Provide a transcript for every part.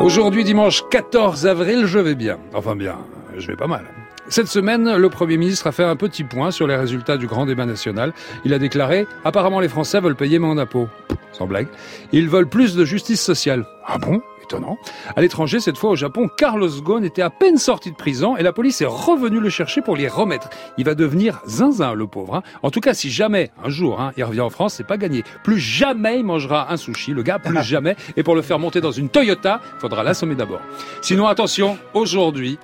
Aujourd'hui, dimanche 14 avril, je vais bien. Enfin bien, je vais pas mal. Cette semaine, le Premier ministre a fait un petit point sur les résultats du grand débat national. Il a déclaré « Apparemment, les Français veulent payer moins d'impôts. » Sans blague. Ils veulent plus de justice sociale. Ah bon? Étonnant. À l'étranger, cette fois au Japon, Carlos Ghosn était à peine sorti de prison et la police est revenue le chercher pour l'y remettre. Il va devenir zinzin, le pauvre. Hein. En tout cas, si jamais, un jour, hein, il revient en France, c'est pas gagné. Plus jamais il mangera un sushi, le gars, plus jamais. Et pour le faire monter dans une Toyota, faudra l'assommer d'abord. Sinon, attention, aujourd'hui,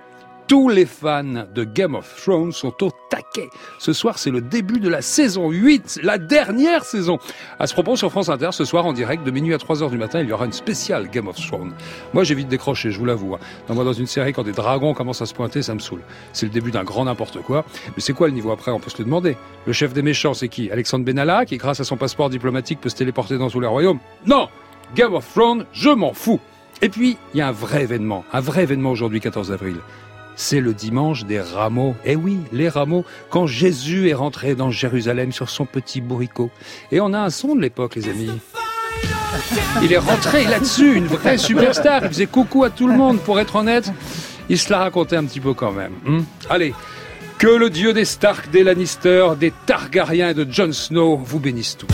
tous les fans de Game of Thrones sont au taquet. Ce soir, c'est le début de la saison 8, la dernière saison. À ce propos, sur France Inter, ce soir, en direct, de minuit à 3 heures du matin, il y aura une spéciale Game of Thrones. Moi, j'ai vite décroché, je vous l'avoue. Hein. Dans une série, quand des dragons commencent à se pointer, ça me saoule. C'est le début d'un grand n'importe quoi. Mais c'est quoi le niveau après? On peut se le demander. Le chef des méchants, c'est qui? Alexandre Benalla, qui, grâce à son passeport diplomatique, peut se téléporter dans tous les royaumes Non Game of Thrones, je m'en fous. Et puis, il y a un vrai événement, un vrai événement aujourd'hui, 14 avril c'est le dimanche des rameaux. Eh oui, les rameaux, quand Jésus est rentré dans Jérusalem sur son petit bourricot. Et on a un son de l'époque, les amis. Il est rentré là-dessus, une vraie superstar. Il faisait coucou à tout le monde, pour être honnête. Il se la racontait un petit peu quand même. Hmm. Allez, que le dieu des Stark, des Lannister, des Targaryens et de Jon Snow vous bénisse tous.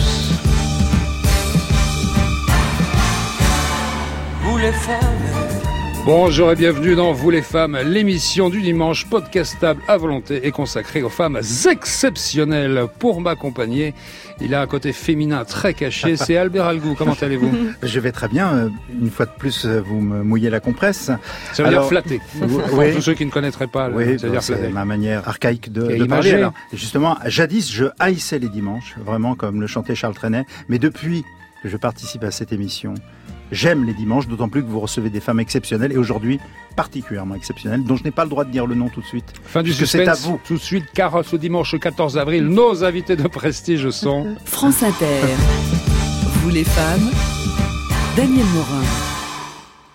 Bonjour et bienvenue dans Vous les femmes, l'émission du dimanche podcastable à volonté et consacrée aux femmes exceptionnelles. Pour m'accompagner, il a un côté féminin très caché, c'est Albert Algou. Comment allez-vous? Je vais très bien. Une fois de plus, vous me mouillez la compresse. Ça veut dire flatter. Pour tous ceux qui ne connaîtraient pas, oui, flatter. ma manière archaïque de, de parler. justement, jadis, je haïssais les dimanches, vraiment comme le chantait Charles Trenet. Mais depuis que je participe à cette émission, J'aime les dimanches, d'autant plus que vous recevez des femmes exceptionnelles et aujourd'hui particulièrement exceptionnelles, dont je n'ai pas le droit de dire le nom tout de suite. Fin du suspense, c'est à vous. Tout de suite, car ce dimanche 14 avril, nos invités de prestige sont France Inter. vous les femmes, Daniel Morin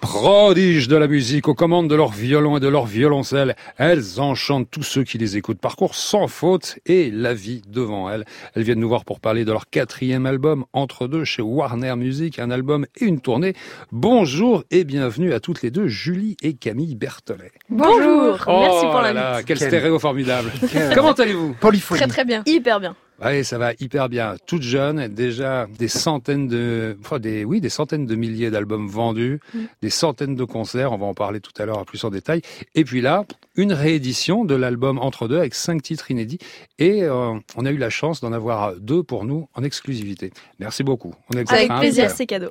prodiges de la musique aux commandes de leur violon et de leur violoncelle. Elles enchantent tous ceux qui les écoutent. Parcours sans faute et la vie devant elles. Elles viennent nous voir pour parler de leur quatrième album, Entre deux, chez Warner Music, un album et une tournée. Bonjour et bienvenue à toutes les deux, Julie et Camille Berthollet. Bonjour, merci pour la là, Quel stéréo formidable. Comment allez-vous? Très très bien. Hyper bien. Oui, ça va hyper bien. Toute jeune, déjà des centaines de, enfin des, oui, des centaines de milliers d'albums vendus, mm. des centaines de concerts. On va en parler tout à l'heure plus en détail. Et puis là, une réédition de l'album Entre deux avec cinq titres inédits. Et euh, on a eu la chance d'en avoir deux pour nous en exclusivité. Merci beaucoup. On avec plaisir, c'est cadeau.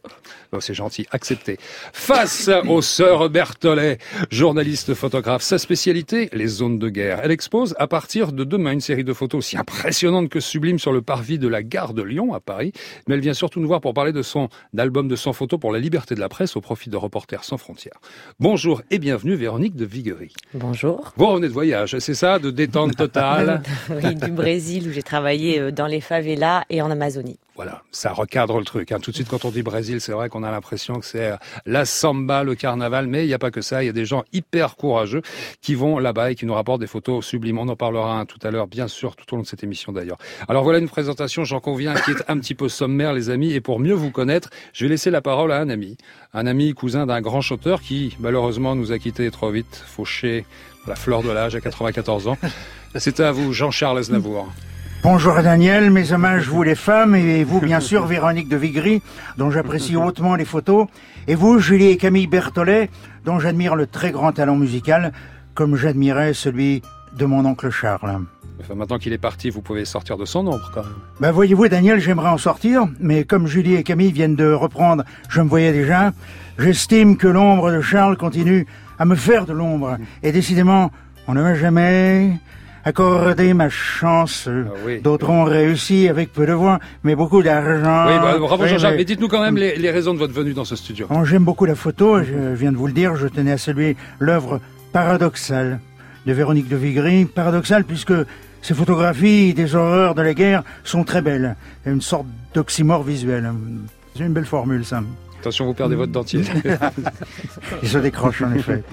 c'est gentil, accepté. Face aux sœurs Berthollet, journaliste photographe, sa spécialité, les zones de guerre. Elle expose à partir de demain une série de photos aussi impressionnantes que sublime sur le parvis de la gare de Lyon à Paris, mais elle vient surtout nous voir pour parler de son album de 100 photos pour la liberté de la presse au profit de Reporters sans frontières. Bonjour et bienvenue Véronique de Viguerie. Bonjour. Vous revenez de voyage, c'est ça, de détente totale Oui, du Brésil où j'ai travaillé euh, dans les favelas et en Amazonie voilà, ça recadre le truc. Hein. Tout de suite, quand on dit Brésil, c'est vrai qu'on a l'impression que c'est euh, la samba, le carnaval, mais il n'y a pas que ça. Il y a des gens hyper courageux qui vont là-bas et qui nous rapportent des photos sublimes. On en parlera tout à l'heure, bien sûr, tout au long de cette émission d'ailleurs. Alors voilà une présentation, j'en conviens, qui est un petit peu sommaire, les amis. Et pour mieux vous connaître, je vais laisser la parole à un ami, un ami cousin d'un grand chanteur qui, malheureusement, nous a quittés trop vite, fauché la fleur de l'âge à 94 ans. C'est à vous, Jean-Charles Aznavour. Bonjour Daniel, mes hommages vous les femmes et vous bien sûr Véronique de Vigry dont j'apprécie hautement les photos et vous Julie et Camille Berthollet dont j'admire le très grand talent musical comme j'admirais celui de mon oncle Charles. Enfin, maintenant qu'il est parti, vous pouvez sortir de son ombre quand même. Ben voyez-vous Daniel, j'aimerais en sortir, mais comme Julie et Camille viennent de reprendre Je me voyais déjà, j'estime que l'ombre de Charles continue à me faire de l'ombre. Et décidément, on ne va jamais accorder ma chance. Ah D'autres ont réussi avec peu de voix, mais beaucoup d'argent. Oui, bah, bravo Jean-Jacques. Mais, dites-nous quand même les, raisons de votre venue dans ce studio. J'aime beaucoup la photo, je viens de vous le dire, je tenais à saluer l'œuvre paradoxale de Véronique de Vigry. Paradoxale puisque ces photographies des horreurs de la guerre sont très belles. Une sorte d'oxymore visuel. C'est une belle formule, ça. Attention, vous perdez votre dentier. il se décroche en effet.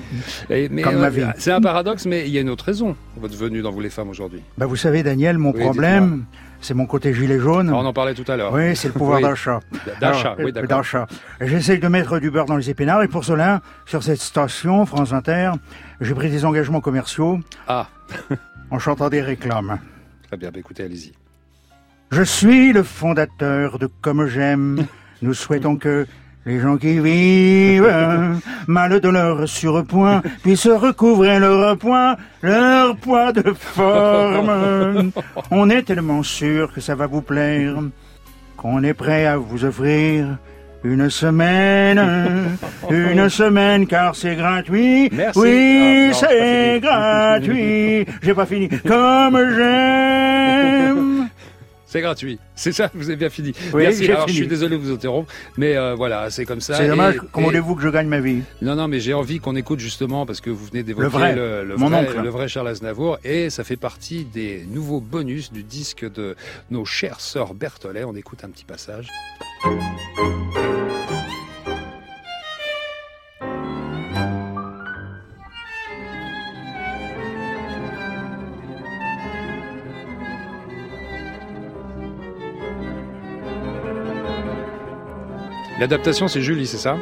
Euh, c'est un paradoxe, mais il y a une autre raison, votre venue dans Vous les femmes aujourd'hui. Bah, vous savez, Daniel, mon problème, c'est mon côté gilet jaune. on en parlait tout à l'heure. Oui, c'est le pouvoir d'achat. D'achat, oui, d'accord. D'achat. J'essaye de mettre du beurre dans les épinards et pour cela, sur cette station, France Inter, j'ai pris des engagements commerciaux. Ah. en chantant des réclames. Très bien, bah, écoutez, allez-y. Je suis le fondateur de Comme j'aime. Nous souhaitons que les gens qui vivent mal de leur surpoint puissent recouvrer leur poids, leur poids de forme. On est tellement sûr que ça va vous plaire qu'on est prêt à vous offrir une semaine, une semaine car c'est gratuit. Merci. Oui, ah, c'est gratuit. J'ai pas fini. Comme j'aime. C'est gratuit. C'est ça, vous avez bien fini. Oui, Merci. Alors, je suis désolé de vous interrompre, mais euh, voilà, c'est comme ça. C'est dommage. Comment voulez-vous que je gagne ma vie? Non, non, mais j'ai envie qu'on écoute justement parce que vous venez d'évoquer le vrai, le, mon vrai, oncle. le vrai Charles Aznavour, et ça fait partie des nouveaux bonus du disque de nos chères sœurs Berthollet. On écoute un petit passage. L'adaptation, c'est Julie, c'est ça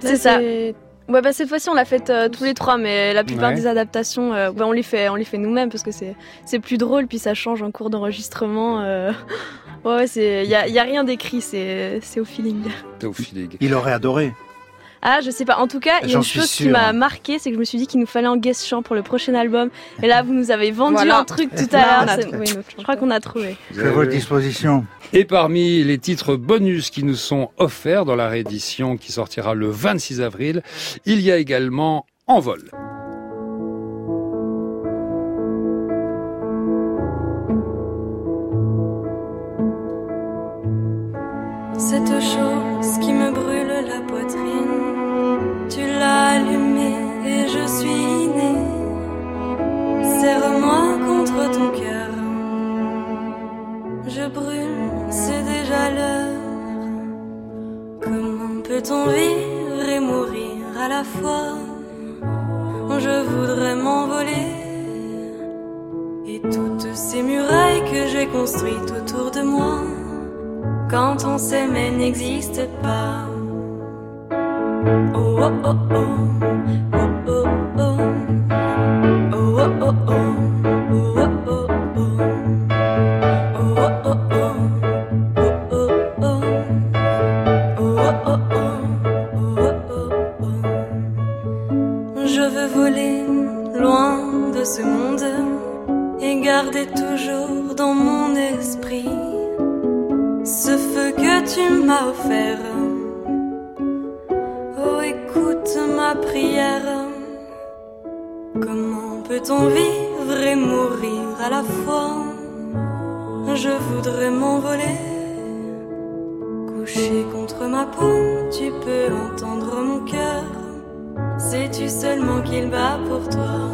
C'est ça. Ouais, bah, cette fois-ci, on l'a faite euh, tous les trois, mais la plupart Ouais. des adaptations, euh, bah, on les fait, on les fait nous-mêmes parce que c'est, c'est plus drôle, puis ça change en cours d'enregistrement. euh. Ouais, ouais, c'est, y a, y a rien d'écrit, c'est, c'est au feeling. T'es au feeling. Il aurait adoré. Ah, je sais pas. En tout cas, il y a une chose qui m'a marqué, c'est que je me suis dit qu'il nous fallait un guest chant pour le prochain album. Et là, vous nous avez vendu Voilà. un truc tout à l'heure. c'est- oui, je crois qu'on a trouvé. Suis à votre disposition. Et parmi les titres bonus qui nous sont offerts dans la réédition qui sortira le 26 avril, il y a également Envol. Quand on s'aimait n'existe pas. Oh oh oh oh, qu'il bat pour toi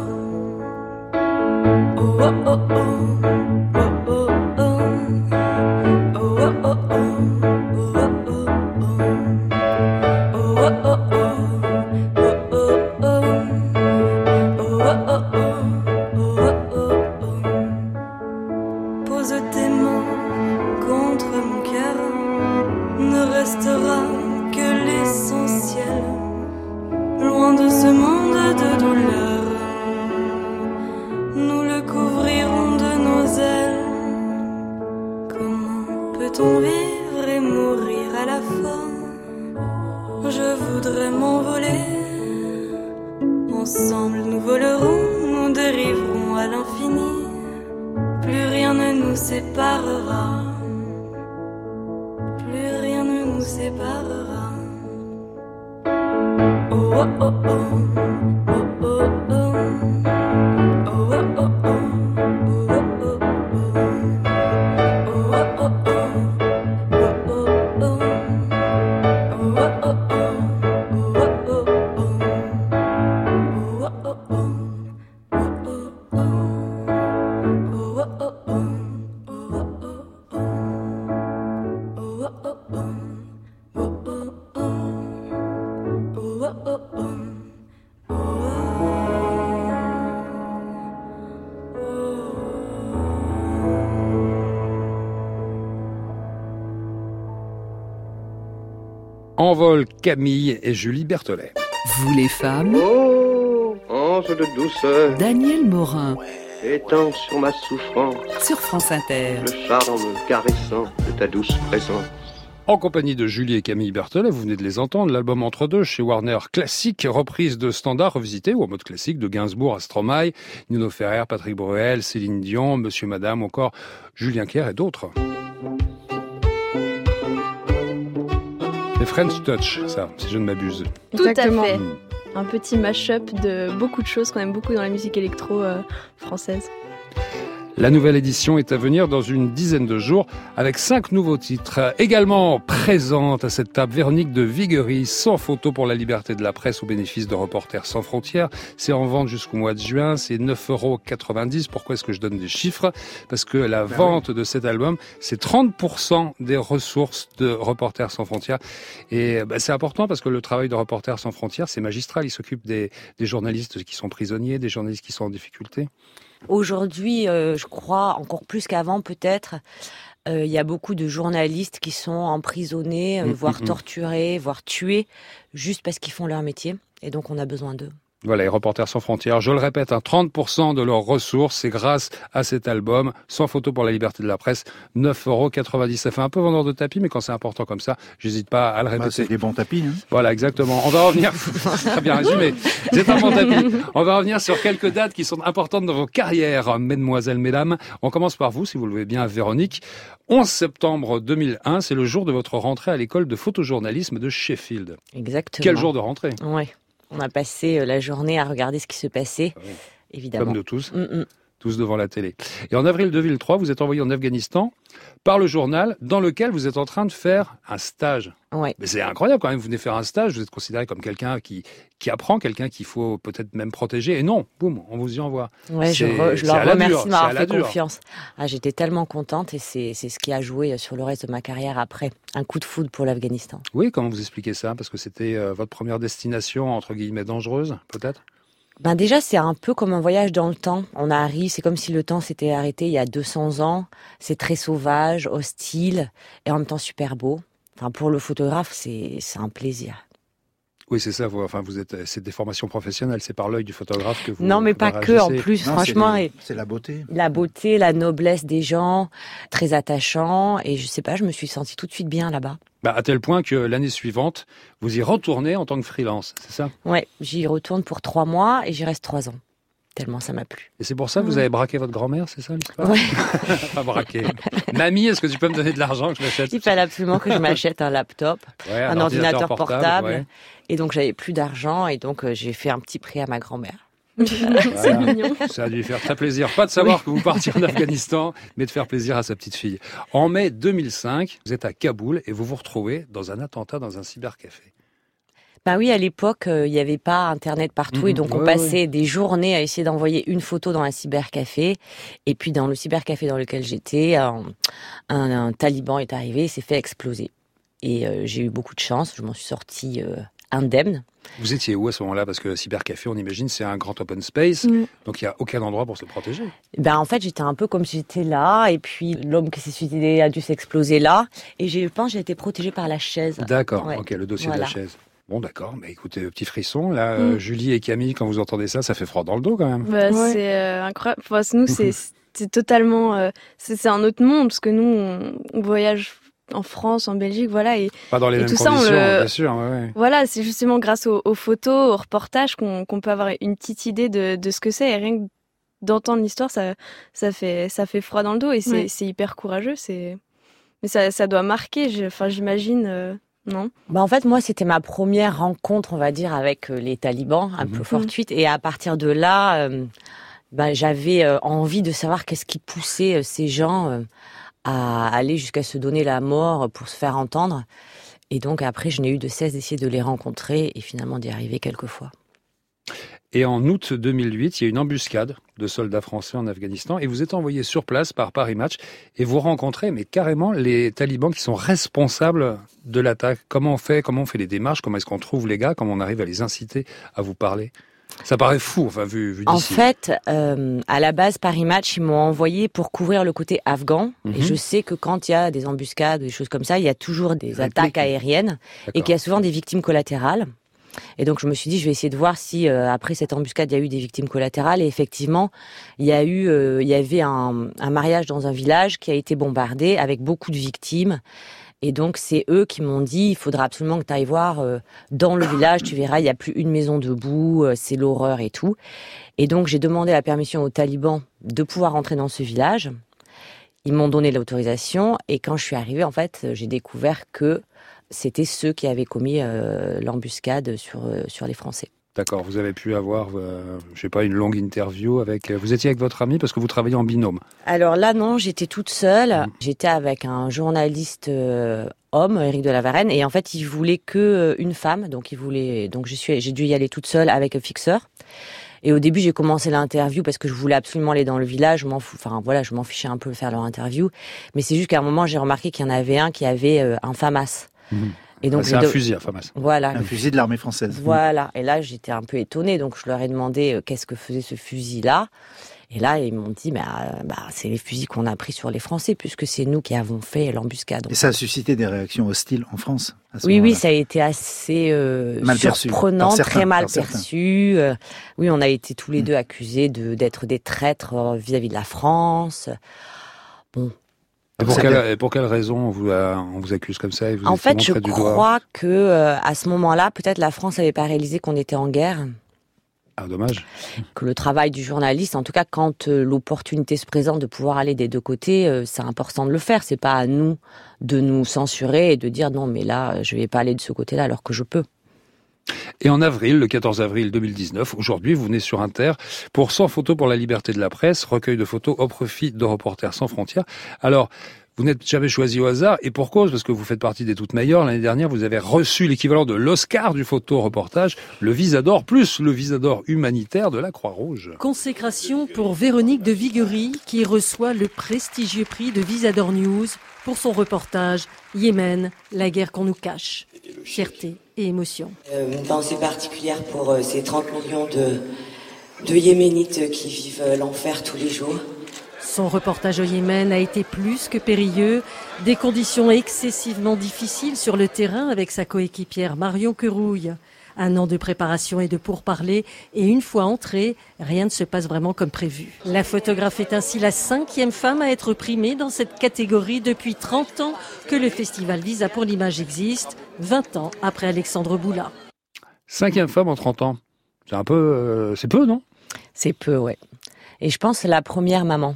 Envol Camille et Julie Berthollet. Vous les femmes, Oh, ange de douceur, Daniel Morin étends sur ma souffrance sur France Inter. le charme caressant de ta douce présence. En compagnie de Julie et Camille Berthollet, vous venez de les entendre, l'album Entre deux chez Warner classique, reprise de standards revisité ou en mode classique de Gainsbourg à Stromae, Nino Ferrer, Patrick Bruel, Céline Dion, Monsieur Madame, ou encore Julien Clerc et d'autres. French Touch, ça, si je ne m'abuse. Tout Exactement. à fait. Un petit mash-up de beaucoup de choses qu'on aime beaucoup dans la musique électro euh, française. La nouvelle édition est à venir dans une dizaine de jours avec cinq nouveaux titres. Également présente à cette table Véronique de Viguerie, sans photo pour la liberté de la presse au bénéfice de Reporters sans frontières. C'est en vente jusqu'au mois de juin, c'est 9,90 euros. Pourquoi est-ce que je donne des chiffres? Parce que la vente de cet album, c'est 30% des ressources de Reporters sans frontières. Et bah, c'est important parce que le travail de Reporters sans frontières, c'est magistral. Il s'occupe des, des journalistes qui sont prisonniers, des journalistes qui sont en difficulté. Aujourd'hui, euh, je crois encore plus qu'avant peut-être, euh, il y a beaucoup de journalistes qui sont emprisonnés, euh, Mm, voire mm, mm. torturés, voire tués, juste parce qu'ils font leur métier. Et donc on a besoin d'eux. Voilà, les Reporters sans frontières, je le répète, hein, 30% de leurs ressources, c'est grâce à cet album, sans photo pour la liberté de la presse, 9,90 euros. Ça fait un peu vendeur de tapis, mais quand c'est important comme ça, j'hésite pas à le Bah, c'est répéter. des bons tapis. Hein. Voilà, exactement. On va revenir, très bien résumé, c'est un bon tapis. On va revenir sur quelques dates qui sont importantes dans vos carrières, mesdemoiselles, mesdames. On commence par vous, si vous le voulez bien, Véronique. 11 septembre 2001, c'est le jour de votre rentrée à l'école de photojournalisme de Sheffield. Exactement. Quel jour de rentrée? Ouais. On a passé euh, la journée à regarder ce qui se passait, Ah oui. évidemment. Comme nous tous. Mm, mm. Tous devant la télé. Et en avril 2003, vous êtes envoyé en Afghanistan par le journal dans lequel vous êtes en train de faire un stage. Ouais. Mais c'est incroyable quand même, vous venez faire un stage, vous êtes considéré comme quelqu'un qui, qui apprend, quelqu'un qu'il faut peut-être même protéger. Et non, boum, on vous y envoie. Ouais, je, re- je leur remercie de m'avoir fait confiance. Ah, J'étais tellement contente et c'est c'est ce qui a joué sur le reste de ma carrière après. Un coup de foudre pour l'Afghanistan. Oui, comment vous expliquez ça? Parce que c'était euh, votre première destination, entre guillemets, dangereuse, peut-être? Ben déjà, c'est un peu comme un voyage dans le temps. On arrive, c'est comme si le temps s'était arrêté il y a 200 ans. C'est très sauvage, hostile et en même temps super beau. Enfin, pour le photographe, c'est un plaisir. Oui, c'est ça. Vous, enfin, vous êtes, c'est des formations professionnelles. C'est par l'œil du photographe que vous. non, mais pas que, en plus, Non, franchement. c'est et- les- c'est la beauté. La beauté, la noblesse des gens, très attachants. Et je sais pas, je me suis sentie tout de suite bien là-bas. Bah, à tel point que l'année suivante, vous y retournez en tant que freelance, c'est ça? Ouais, j'y retourne pour trois mois et j'y reste trois ans. Tellement ça m'a plu. Et c'est pour ça que vous avez braqué votre grand-mère, c'est ça l'histoire Ouais. Pas braqué. Mamie, est-ce que tu peux me donner de l'argent que je m'achète Il fallait absolument que je m'achète un laptop, Ouais, un, ordinateur, portable. ouais. Et donc j'avais plus d'argent et donc euh, j'ai fait un petit prêt à ma grand-mère. C'est Voilà. mignon. Ça a dû lui faire très plaisir, pas de savoir que vous partiez en Afghanistan, mais de faire plaisir à sa petite fille. En mai 2005, vous êtes à Kaboul et vous vous retrouvez dans un attentat dans un cybercafé. Bah oui, à l'époque, euh, il n'y avait pas Internet partout et donc on ouais, passait des journées à essayer d'envoyer une photo dans un cybercafé. Et puis dans le cybercafé dans lequel j'étais, un, un- un taliban est arrivé et s'est fait exploser. Et euh, j'ai eu beaucoup de chance, je m'en suis sortie euh, indemne. Vous étiez où à ce moment-là? Parce que cybercafé, on imagine, c'est un grand open space, Mm. donc il n'y a aucun endroit pour se protéger. Ben en fait, j'étais un peu comme si j'étais là, et puis l'homme qui s'est suicidé a dû s'exploser là, et je pense, que j'ai été protégée par la chaise. D'accord, Ouais. ok, le dossier de la chaise. Bon, d'accord, mais écoutez, petit frisson, là, euh, Mm. Julie et Camille, quand vous entendez ça, ça fait froid dans le dos quand même. Bah, Ouais. C'est euh, incroyable. Enfin, nous, c'est totalement. euh, c'est un autre monde parce que nous, on, on voyage en France, en Belgique, voilà. Et Pas dans les Et mêmes tout ça, on conditions, le- bien sûr. ouais, ouais. voilà, c'est justement grâce aux, aux photos, aux reportages qu'on peut avoir une petite idée de, de ce que c'est. Et rien que d'entendre l'histoire, ça, ça, fait, ça fait froid dans le dos et c'est Ouais. hyper courageux. Mais ça, ça doit marquer, enfin, j'imagine. euh, non Bah en fait, moi, c'était ma première rencontre, on va dire, avec euh, les talibans, un Mhm. peu fortuite. Et à partir de là, euh, bah, j'avais euh, envie de savoir qu'est-ce qui poussait euh, ces gens à aller jusqu'à se donner la mort pour se faire entendre. Et donc après, je n'ai eu de cesse d'essayer de les rencontrer et finalement d'y arriver quelquefois. Et en août 2008, il y a une embuscade de soldats français en Afghanistan et vous êtes envoyé sur place par Paris Match et vous rencontrez mais carrément les talibans qui sont responsables de l'attaque. Comment on fait? Comment on fait les démarches? Comment est-ce qu'on trouve les gars? Comment on arrive à les inciter à vous parler? Ça paraît fou, enfin, vu, vu En fait, euh, à la base, Paris Match, ils m'ont envoyé pour couvrir le côté afghan. Mhm. Et je sais que quand il y a des embuscades, des choses comme ça, il y a toujours des attaques aériennes et qu'il y a souvent des victimes collatérales. Et donc je me suis dit, je vais essayer de voir si euh, après cette embuscade, il y a eu des victimes collatérales. Et effectivement, il y a eu, euh, il y avait un, mariage dans un village qui a été bombardé avec beaucoup de victimes. Et donc c'est eux qui m'ont dit, il faudra absolument que tu ailles voir euh, dans le village, tu verras, il n'y a plus une maison debout, c'est l'horreur et tout. Et donc j'ai demandé la permission aux talibans de pouvoir entrer dans ce village. Ils m'ont donné l'autorisation et quand je suis arrivée, en fait, j'ai découvert que c'était ceux qui avaient commis euh, l'embuscade sur, euh, sur les Français. D'accord, vous avez pu avoir, euh, je sais pas, une longue interview avec. euh, Vous étiez avec votre ami parce que vous travaillez en binôme. Alors là, non, j'étais toute seule. J'étais avec un journaliste euh, homme, Éric de la Varenne, et en fait, il voulait que euh, une femme. Donc, il voulait. Donc, je suis, j'ai dû y aller toute seule avec un fixeur. Et au début, j'ai commencé l'interview parce que je voulais absolument aller dans le village. Je m'en fous. Enfin, voilà, je m'en fichais un peu de faire leur interview. Mais c'est juste qu'à un moment, j'ai remarqué qu'il y en avait un qui avait un FAMAS. Mhm. Et donc, Ah, c'est un de- fusil, enfin, masse. Voilà. Un fusil de l'armée française. Voilà. Et là, j'étais un peu étonnée. Donc, je leur ai demandé euh, qu'est-ce que faisait ce fusil-là. Et là, ils m'ont dit, bah, bah, c'est les fusils qu'on a pris sur les Français, puisque c'est nous qui avons fait l'embuscade. Et ça a suscité des réactions hostiles en France. Oui, oui, ça a été assez euh, Mal perçu, surprenant, certains, très mal certains. perçu. Euh, oui, on a été tous les Mm. deux accusés de d'être des traîtres euh, vis-à-vis de la France. Bon, Et pour, quelle, et pour quelle raison on vous, a- on vous accuse comme ça et vous en fait, je crois que euh, à ce moment-là, peut-être la France n'avait pas réalisé qu'on était en guerre. Ah, dommage. que le travail du journaliste, en tout cas quand euh, l'opportunité se présente de pouvoir aller des deux côtés, euh, c'est important de le faire. C'est pas à nous de nous censurer et de dire non mais là je vais pas aller de ce côté-là alors que je peux. Et en avril, le 14 avril 2019, aujourd'hui, vous venez sur Inter pour 100 photos pour la liberté de la presse, recueil de photos au profit de Reporters sans frontières. Alors, vous n'êtes jamais choisi au hasard, et pour cause, parce que vous faites partie des toutes meilleures. L'année dernière, vous avez reçu l'équivalent de l'Oscar du photo-reportage, le Visador, plus le Visador humanitaire de la Croix-Rouge. Consécration pour Véronique de Viguerie qui reçoit le prestigieux prix de Visador News pour son reportage Yémen, la guerre qu'on nous cache. Fierté et émotion. Euh, Une pensée particulière pour euh, ces 30 millions de, de Yéménites qui vivent euh, l'enfer tous les jours. Son reportage au Yémen a été plus que périlleux, des conditions excessivement difficiles sur le terrain avec sa coéquipière Marion Querouille. Un an de préparation et de pourparlers, et une fois entrée, rien ne se passe vraiment comme prévu. La photographe est ainsi la cinquième femme à être primée dans cette catégorie depuis 30 ans que le festival Visa pour l'image existe, 20 ans après Alexandre Boula. Cinquième femme en 30 ans. C'est un peu, euh, c'est peu, non? C'est peu, ouais. Et je pense la première maman.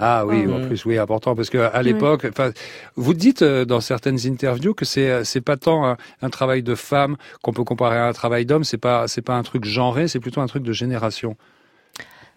Ah oui, Mm. en plus, oui, important, parce que à l'époque, enfin, vous dites euh, dans certaines interviews que c'est euh, c'est pas tant un, un travail de femme qu'on peut comparer à un travail d'homme, c'est pas c'est pas un truc genré, c'est plutôt un truc de génération.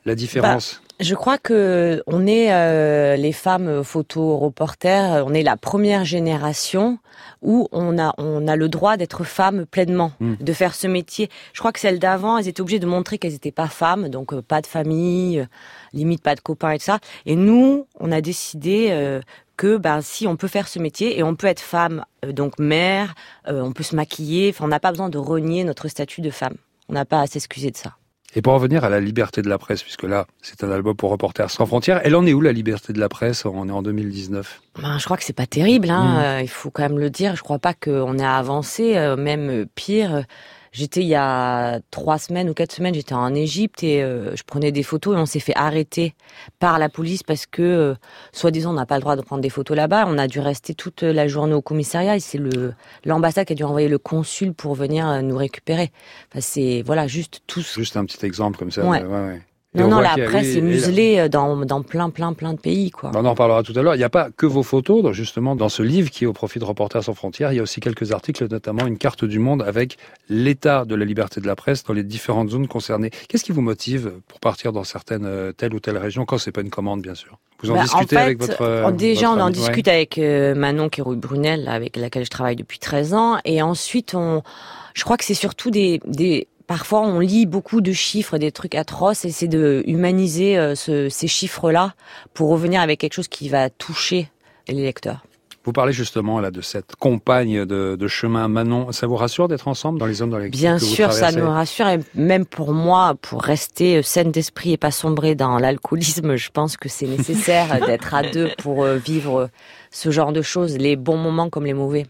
La différence. Je crois que on est euh, les femmes photo reporters, on est la première génération où on a on a le droit d'être femme pleinement, Mm. de faire ce métier. Je crois que celles d'avant, elles étaient obligées de montrer qu'elles n'étaient pas femmes, donc euh, pas de famille, euh, limite pas de copains et tout ça. Et nous, on a décidé euh, que ben si on peut faire ce métier et on peut être femme, euh, donc mère, euh, on peut se maquiller, enfin on n'a pas besoin de renier notre statut de femme. On n'a pas à s'excuser de ça. Et pour revenir à la liberté de la presse, puisque là, c'est un album pour Reporters sans frontières, elle en est où la liberté de la presse? On est en 2019. Ben, je crois que c'est pas terrible, hein. Mm. euh, il faut quand même le dire. Je crois pas qu'on ait avancé, euh, même pire. J'étais il y a trois semaines ou quatre semaines, j'étais en Égypte et euh, je prenais des photos et on s'est fait arrêter par la police parce que, euh, soi-disant, on n'a pas le droit de prendre des photos là-bas. On a dû rester toute la journée au commissariat et c'est le l'ambassade qui a dû envoyer le consul pour venir euh, nous récupérer. Enfin, c'est voilà juste tout. ce- Juste un petit exemple comme ça. Ouais. ouais, ouais. Non, on non, la presse est muselée euh, dans dans plein, plein, plein de pays, quoi. On en reparlera tout à l'heure. Il n'y a pas que vos photos, justement, dans ce livre qui est au profit de Reporters sans frontières. Il y a aussi quelques articles, notamment une carte du monde avec l'état de la liberté de la presse dans les différentes zones concernées. Qu'est-ce qui vous motive pour partir dans certaines, euh, telle ou telle région, quand c'est pas une commande, bien sûr? Vous en Bah, discutez fait, avec votre. Déjà, votre on en ami- ouais. discute avec euh, Manon Kérouille Brunel, avec laquelle je travaille depuis 13 ans. Et ensuite, on, je crois que c'est surtout des, des, parfois on lit beaucoup de chiffres, des trucs atroces, et c'est de humaniser euh, ce- ces chiffres-là pour revenir avec quelque chose qui va toucher les lecteurs. Vous parlez justement là de cette compagne de, de chemin Manon. Ça vous rassure d'être ensemble dans les zones dans lesquelles Bien que vous sûr, ça nous rassure et même pour moi, pour rester saine d'esprit et pas sombrer dans l'alcoolisme, je pense que c'est nécessaire d'être à deux pour euh, vivre ce genre de choses, les bons moments comme les mauvais.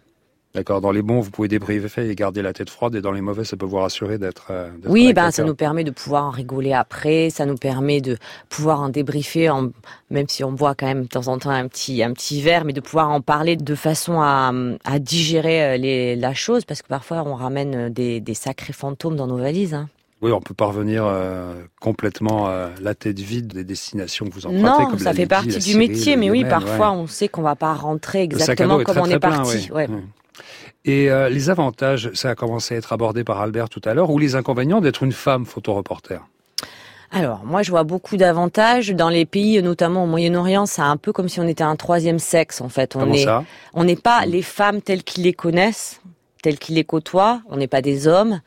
D'accord. Dans les bons, vous pouvez débriefer et garder la tête froide, et dans les mauvais, ça peut vous rassurer d'être. euh, Oui, ben ça nous permet de pouvoir en rigoler après, ça nous permet de pouvoir en débriefer, en, même si on boit quand même de temps en temps un petit un petit verre, mais de pouvoir en parler de façon à, à digérer euh, les, la chose, parce que parfois on ramène euh, des, des sacrés fantômes dans nos valises. Hein. Oui, on peut parvenir euh, complètement euh, la tête vide des destinations que vous empruntez. Non, comme ça fait partie du Syrie, métier, mais oui, parfois ouais. on sait qu'on va pas rentrer exactement comme on est parti. Ouais. Ouais. Et euh, les avantages, ça a commencé à être abordé par Albert tout à l'heure, ou les inconvénients d'être une femme photoreporter? Alors, moi, je vois beaucoup d'avantages dans les pays, notamment au Moyen-Orient. C'est un peu comme si on était un troisième sexe, en fait. On Comment est, ça? on n'est pas les femmes telles qu'ils les connaissent, telles qu'ils les côtoient. On n'est pas des hommes.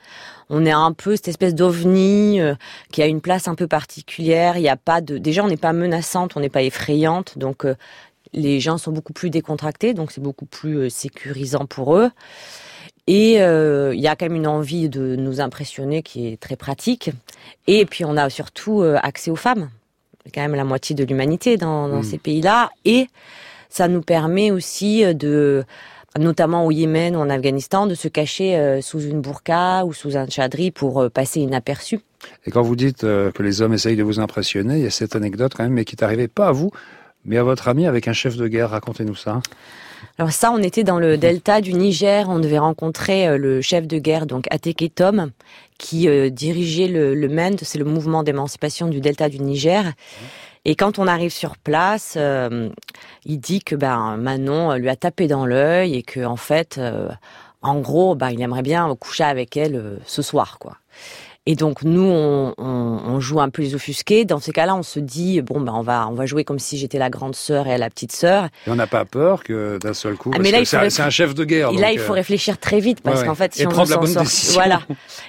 On est un peu cette espèce d'ovni euh, qui a une place un peu particulière. Il y a pas de, déjà, on n'est pas menaçante, on n'est pas effrayante. Donc, euh, les gens sont beaucoup plus décontractés, donc c'est beaucoup plus euh, sécurisant pour eux. Et euh, il y a quand même une envie de nous impressionner qui est très pratique. Et puis on a surtout euh, accès aux femmes. Quand même la moitié de l'humanité dans, dans Mm. ces pays-là. Et ça nous permet aussi de, notamment au Yémen ou en Afghanistan, de se cacher sous une burqa ou sous un chadri pour passer inaperçu. Et quand vous dites que les hommes essayent de vous impressionner, il y a cette anecdote quand même, mais qui est arrivée pas à vous, mais à votre ami avec un chef de guerre. Racontez-nous ça. Alors ça, on était dans le delta du Niger, on devait rencontrer euh, le chef de guerre, donc Ateketom, qui euh, dirigeait le, le MEND, c'est le mouvement d'émancipation du delta du Niger. Et quand on arrive sur place, euh, il dit que ben Manon lui a tapé dans l'œil et que en fait, euh, en gros, ben, il aimerait bien coucher avec elle ce soir, quoi. Et donc nous, on, on, on joue un peu les offusqués. Dans ces cas-là, on se dit bon ben on va on va jouer comme si j'étais la grande sœur et la petite sœur. Et on n'a pas peur que d'un seul coup, Ah, mais là, c'est faut un- réfl- c'est un chef de guerre. Et là, il faut euh, réfléchir très vite parce ouais, ouais. qu'en fait, si Et on prendre veut la s'en bonne sortir- décision. voilà.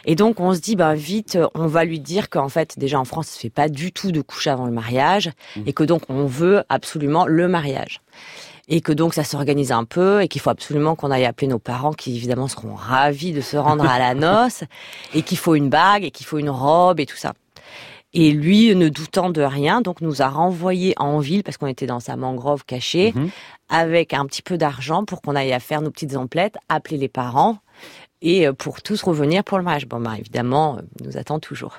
Et donc, on se dit, bah vite, on va lui dire qu'en fait, déjà en France, ça se fait pas du tout de coucher avant le mariage Mmh. et que donc on veut absolument le mariage. Et que donc ça s'organise un peu et qu'il faut absolument qu'on aille appeler nos parents qui évidemment seront ravis de se rendre à la noce et qu'il faut une bague et qu'il faut une robe et tout ça. Et lui, ne doutant de rien, donc nous a renvoyé en ville parce qu'on était dans sa mangrove cachée Mhm. avec un petit peu d'argent pour qu'on aille à faire nos petites emplettes, appeler les parents et euh, pour tous revenir pour le mariage. Bon, bah évidemment, euh, il nous attend toujours.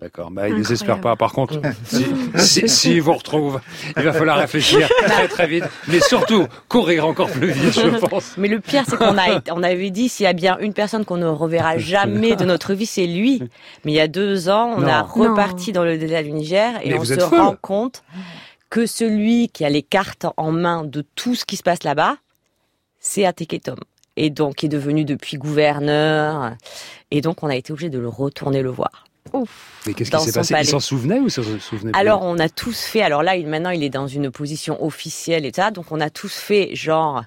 D'accord. Bah, il Incroyable. désespère pas. Par contre, si, si, si vous retrouve, il va falloir réfléchir très très vite, mais surtout courir encore plus vite, je pense. Mais le pire, c'est qu'on a, on avait dit s'il y a bien une personne qu'on ne reverra jamais de notre vie, c'est lui. Mais il y a deux ans, on Non. a reparti dans le délai du Niger et Mais on se rend compte que celui qui a les cartes en main de tout ce qui se passe là-bas, c'est Ateketom. Et donc, qui est devenu depuis gouverneur. Et donc, on a été obligé de le retourner le voir. Mais qu'est-ce qui s'est passé? Palais. Il s'en souvenait ou il s'en souvenait plus? Alors, on a tous fait. Alors là, maintenant, il est dans une position officielle et ça. Donc, on a tous fait genre.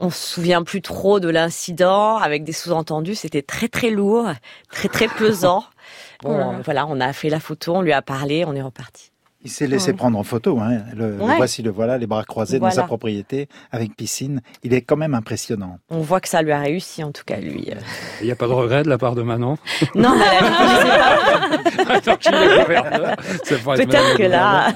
On se souvient plus trop de l'incident avec des sous-entendus. C'était très très lourd, très très pesant. Bon, Oh là là. voilà, on a fait la photo, on lui a parlé, on est reparti. Il s'est laissé Ouais. prendre en photo. Hein. Le, voici, le voilà, les bras croisés dans sa propriété, avec piscine. Il est quand même impressionnant. On voit que ça lui a réussi, en tout cas lui. Il n'y a pas de regret de la part de Manon Non, Peut-être que là.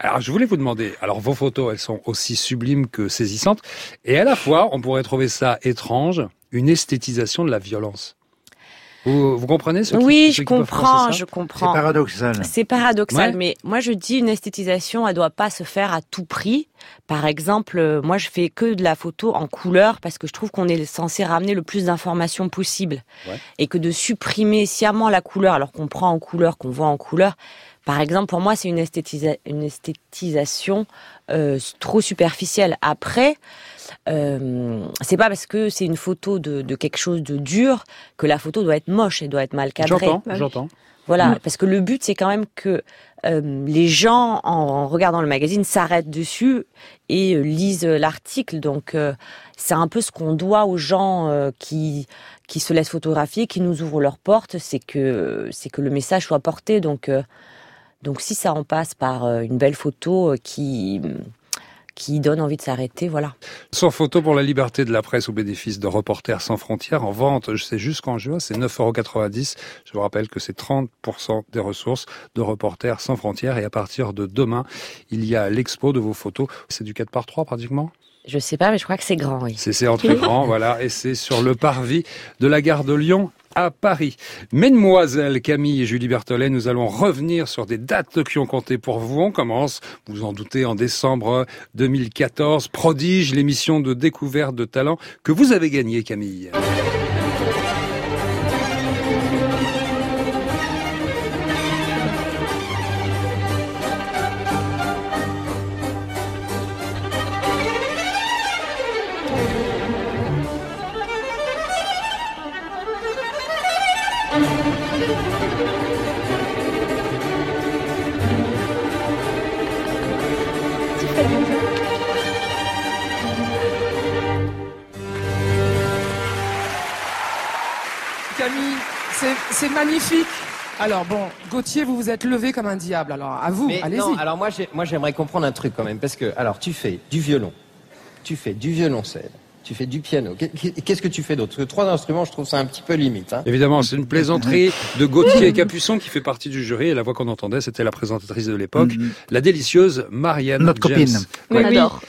Alors, je voulais vous demander, alors vos photos, elles sont aussi sublimes que saisissantes, et à la fois, on pourrait trouver ça étrange, une esthétisation de la violence. Vous, vous comprenez ce qui Oui, je comprends, penser ça je C'est comprends. paradoxal. C'est paradoxal, Ouais. mais moi je dis une esthétisation, elle doit pas se faire à tout prix. Par exemple, euh, moi je fais que de la photo en couleur parce que je trouve qu'on est censé ramener le plus d'informations possible Ouais. et que de supprimer sciemment la couleur alors qu'on prend en couleur, qu'on voit en couleur. Par exemple, pour moi, c'est une, esthétisa- une esthétisation euh, trop superficielle. Après, euh, c'est pas parce que c'est une photo de, de quelque chose de dur que la photo doit être moche et doit être mal cadrée. J'entends, Bah j'entends. Voilà, Mm. parce que le but c'est quand même que euh, les gens en, en regardant le magazine s'arrêtent dessus et euh, lisent l'article. Donc euh, c'est un peu ce qu'on doit aux gens euh, qui qui se laissent photographier, qui nous ouvrent leurs portes, c'est que c'est que le message soit porté. Donc euh, donc si ça en passe par euh, une belle photo euh, qui qui donne envie de s'arrêter, voilà. Sans photo pour la liberté de la presse au bénéfice de Reporters sans frontières en vente, je sais jusqu'en juin, c'est 9,90€. Je vous rappelle que c'est 30% des ressources de Reporters sans frontières et à partir de demain, il y a l'expo de vos photos. C'est du 4 par 3 pratiquement? Je sais pas, mais je crois que c'est grand, oui. C'est c'est en très grand, voilà, et c'est sur le parvis de la gare de Lyon à Paris. Mesdemoiselles Camille et Julie Berthollet, nous allons revenir sur des dates qui ont compté pour vous. On commence, vous en doutez, en décembre 2014. Prodige, l'émission de découverte de talent que vous avez gagnée. Camille, c'est magnifique. Alors bon, Gauthier, vous vous êtes levé comme un diable. Alors à vous, allez-y. non, alors moi, j'ai- moi j'aimerais comprendre un truc quand même, parce que, alors tu fais du violon, tu fais du violoncelle, tu fais du piano. Qu'est- Qu'est-ce que tu fais d'autre? Parce que trois instruments, je trouve ça un petit peu limite. Hein. Évidemment, c'est une plaisanterie de Gauthier Capuçon qui fait partie du jury et la voix qu'on entendait, c'était la présentatrice de l'époque, la délicieuse Marianne Notre James. copine. On Ouais. adore.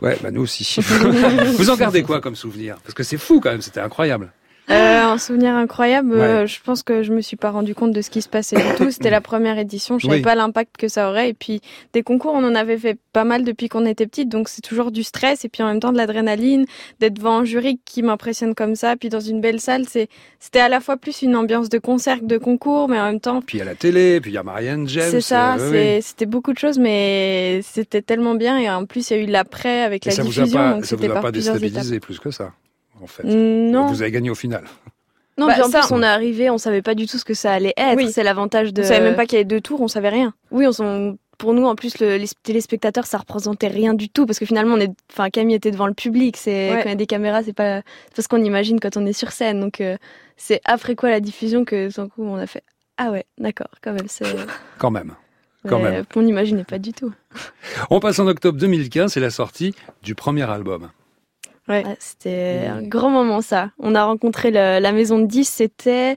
Ouais, bah nous aussi. vous en gardez quoi comme souvenir? Parce que c'est fou quand même, c'était incroyable. Euh, un souvenir incroyable. euh, je pense que je me suis pas rendu compte de ce qui se passait du tout. C'était la première édition. Je savais Oui. pas l'impact que ça aurait. Et puis des concours, on en avait fait pas mal depuis qu'on était petite. Donc c'est toujours du stress et puis en même temps de l'adrénaline. D'être devant un jury qui m'impressionne comme ça, puis dans une belle salle, c'est c'était à la fois plus une ambiance de concert que de concours, mais en même temps. Puis il y a la télé, puis il y a Marianne James. C'est ça, euh, oui. c'était beaucoup de choses, mais c'était tellement bien. Et en plus, il y a eu l'après avec Et la ça vous a diffusion, pas, donc ça vous c'était a pas étapes. déstabilisé plus que ça, en fait. Non. Vous avez gagné au final. Non, Bah, puis en ça, plus, on est arrivé, on savait pas du tout ce que ça allait être. Oui. C'est l'avantage de. On savait même pas qu'il y avait deux tours, on savait rien. Oui, on s'en- pour nous, en plus, le- les téléspectateurs, ça représentait rien du tout parce que finalement, on est, enfin, Camille était devant le public. C'est Ouais. quand il y a des caméras, c'est pas, c'est pas ce qu'on imagine quand on est sur scène. Donc, euh, c'est après quoi la diffusion que, tout d'un coup, on a fait. Ah ouais, d'accord, quand même. C'est. Quand même. Quand Mais, même. On n'imaginait pas du tout. On passe en octobre 2015, c'est la sortie du premier album. Ouais. Ah, c'était un grand moment ça. On a rencontré le- la maison de 10, c'était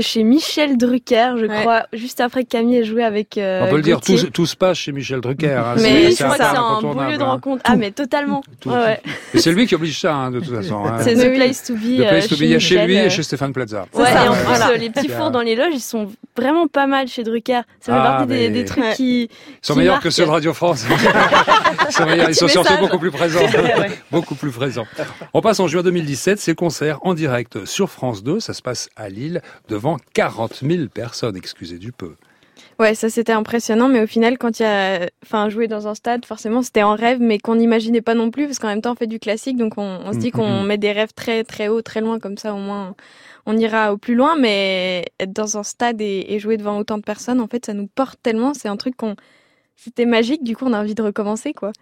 chez Michel Drucker, je Ouais. crois, juste après que Camille ait joué avec euh, On peut le dire, tout, tout se passe chez Michel Drucker. hein. Mais C'est- je crois que un c'est un beau lieu de hein. rencontre. Ah mais totalement. Tout. Ouais, ouais. Et c'est lui qui oblige ça, hein, de toute façon. hein. C'est The Place to Be. The Place euh, to be, il y a chez lui euh. et chez Stéphane Plaza. Ouais, et en plus, Voilà. euh, les petits fours dans les loges, ils sont vraiment pas mal chez Drucker. Ça fait Ah, partie des, trucs Ouais. qui. Ils sont meilleurs que ceux de Radio France. ils sont, meilleurs, ils sont Petit surtout beaucoup plus présents. Beaucoup plus présents. On passe en juin 2017, c'est le concert en direct sur France 2. Ça se passe à Lille devant 40 000 personnes, excusez du peu. Ouais, ça c'était impressionnant, mais au final, quand il y a, enfin, jouer dans un stade, forcément, c'était en rêve, mais qu'on n'imaginait pas non plus, parce qu'en même temps, on fait du classique, donc on, on se dit qu'on Mhm. met des rêves très très haut, très loin, comme ça, au moins, on ira au plus loin. Mais être dans un stade et, et jouer devant autant de personnes, en fait, ça nous porte tellement. C'est un truc qu'on, c'était magique. Du coup, on a envie de recommencer, quoi.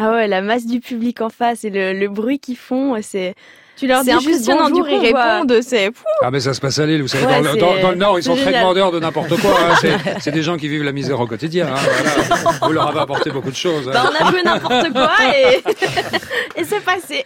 Ah ouais, la masse du public en face et le, le bruit qu'ils font, c'est. Tu leur dis juste impressionnant, bonjour, du coup, ils quoi. répondent, c'est. Ah mais ça se passe à Lille, vous savez, Ouais, dans, le, c'est- dans- dans le Nord, ils sont très demandeurs de n'importe quoi. hein. C'est- C'est des gens qui vivent la misère au quotidien. hein, voilà. Vous leur avez apporté beaucoup de choses. hein. Bah, on a joué n'importe quoi et, et c'est passé.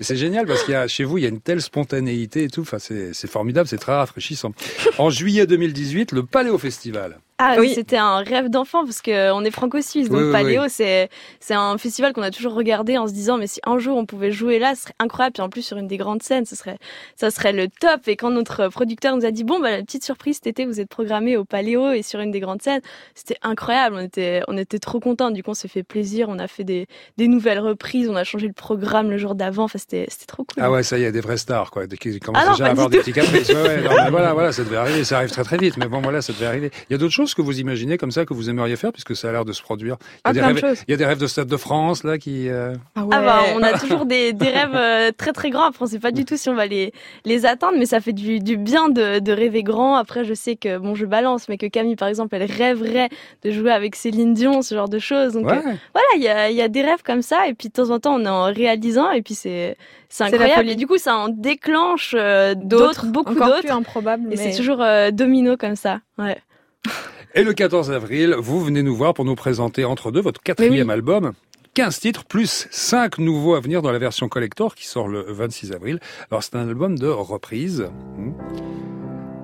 C'est génial parce qu'il y a chez vous, il y a une telle spontanéité et tout. Enfin, c'est c'est formidable, c'est très rafraîchissant. En juillet 2018, le Paléo Festival. Ah oui, c'était un rêve d'enfant parce que on est franco-suisse, donc Oui, oui, Paléo, c'est un festival qu'on a toujours regardé en se disant mais si un jour on pouvait jouer là, ce serait incroyable. Puis en plus sur une des grandes scènes, ce serait ça serait le top. Et quand notre producteur nous a dit bon bah la petite surprise cet été, vous êtes programmé au Paléo et sur une des grandes scènes, c'était incroyable. On était on était trop contents. Du coup on s'est fait plaisir. On a fait des des nouvelles reprises. On a changé le programme le jour d'avant. Enfin c'était trop cool. Ah ouais, ça y est, des vraies stars, quoi. Qui commencent Ah non, déjà à avoir du des tout. petits caprices. Ouais, ouais, non, mais voilà, voilà, ça devait arriver. Ça arrive très très vite. Mais bon, voilà, ça devait arriver. Il y a d'autres choses que vous imaginez comme ça que vous aimeriez faire, puisque ça a l'air de se produire. Il y a, Ah, des, rêves, choses. il y a des rêves de Stade de France, là, qui. euh, Ah, bah, on a toujours des, des rêves euh, très très grands. Après, on sait pas du tout si on va les, les atteindre, mais ça fait du, du bien de, de rêver grand. Après, je sais que, bon, je balance, mais que Camille, par exemple, elle rêverait de jouer avec Céline Dion, ce genre de choses. Donc, Ouais. euh, voilà, il y a, il y a des rêves comme ça, et puis de temps en temps, on est en réalisant, et puis c'est, c'est incroyable. Et du coup, ça en déclenche euh, D'autres, d'autres, beaucoup encore d'autres. plus improbables, Et mais- c'est toujours euh, domino comme ça. Ouais. Et le 14 avril, vous venez nous voir pour nous présenter entre deux votre quatrième album. 15 titres, plus 5 nouveaux à venir dans la version collector qui sort le 26 avril. Alors c'est un album de reprise. Hmm.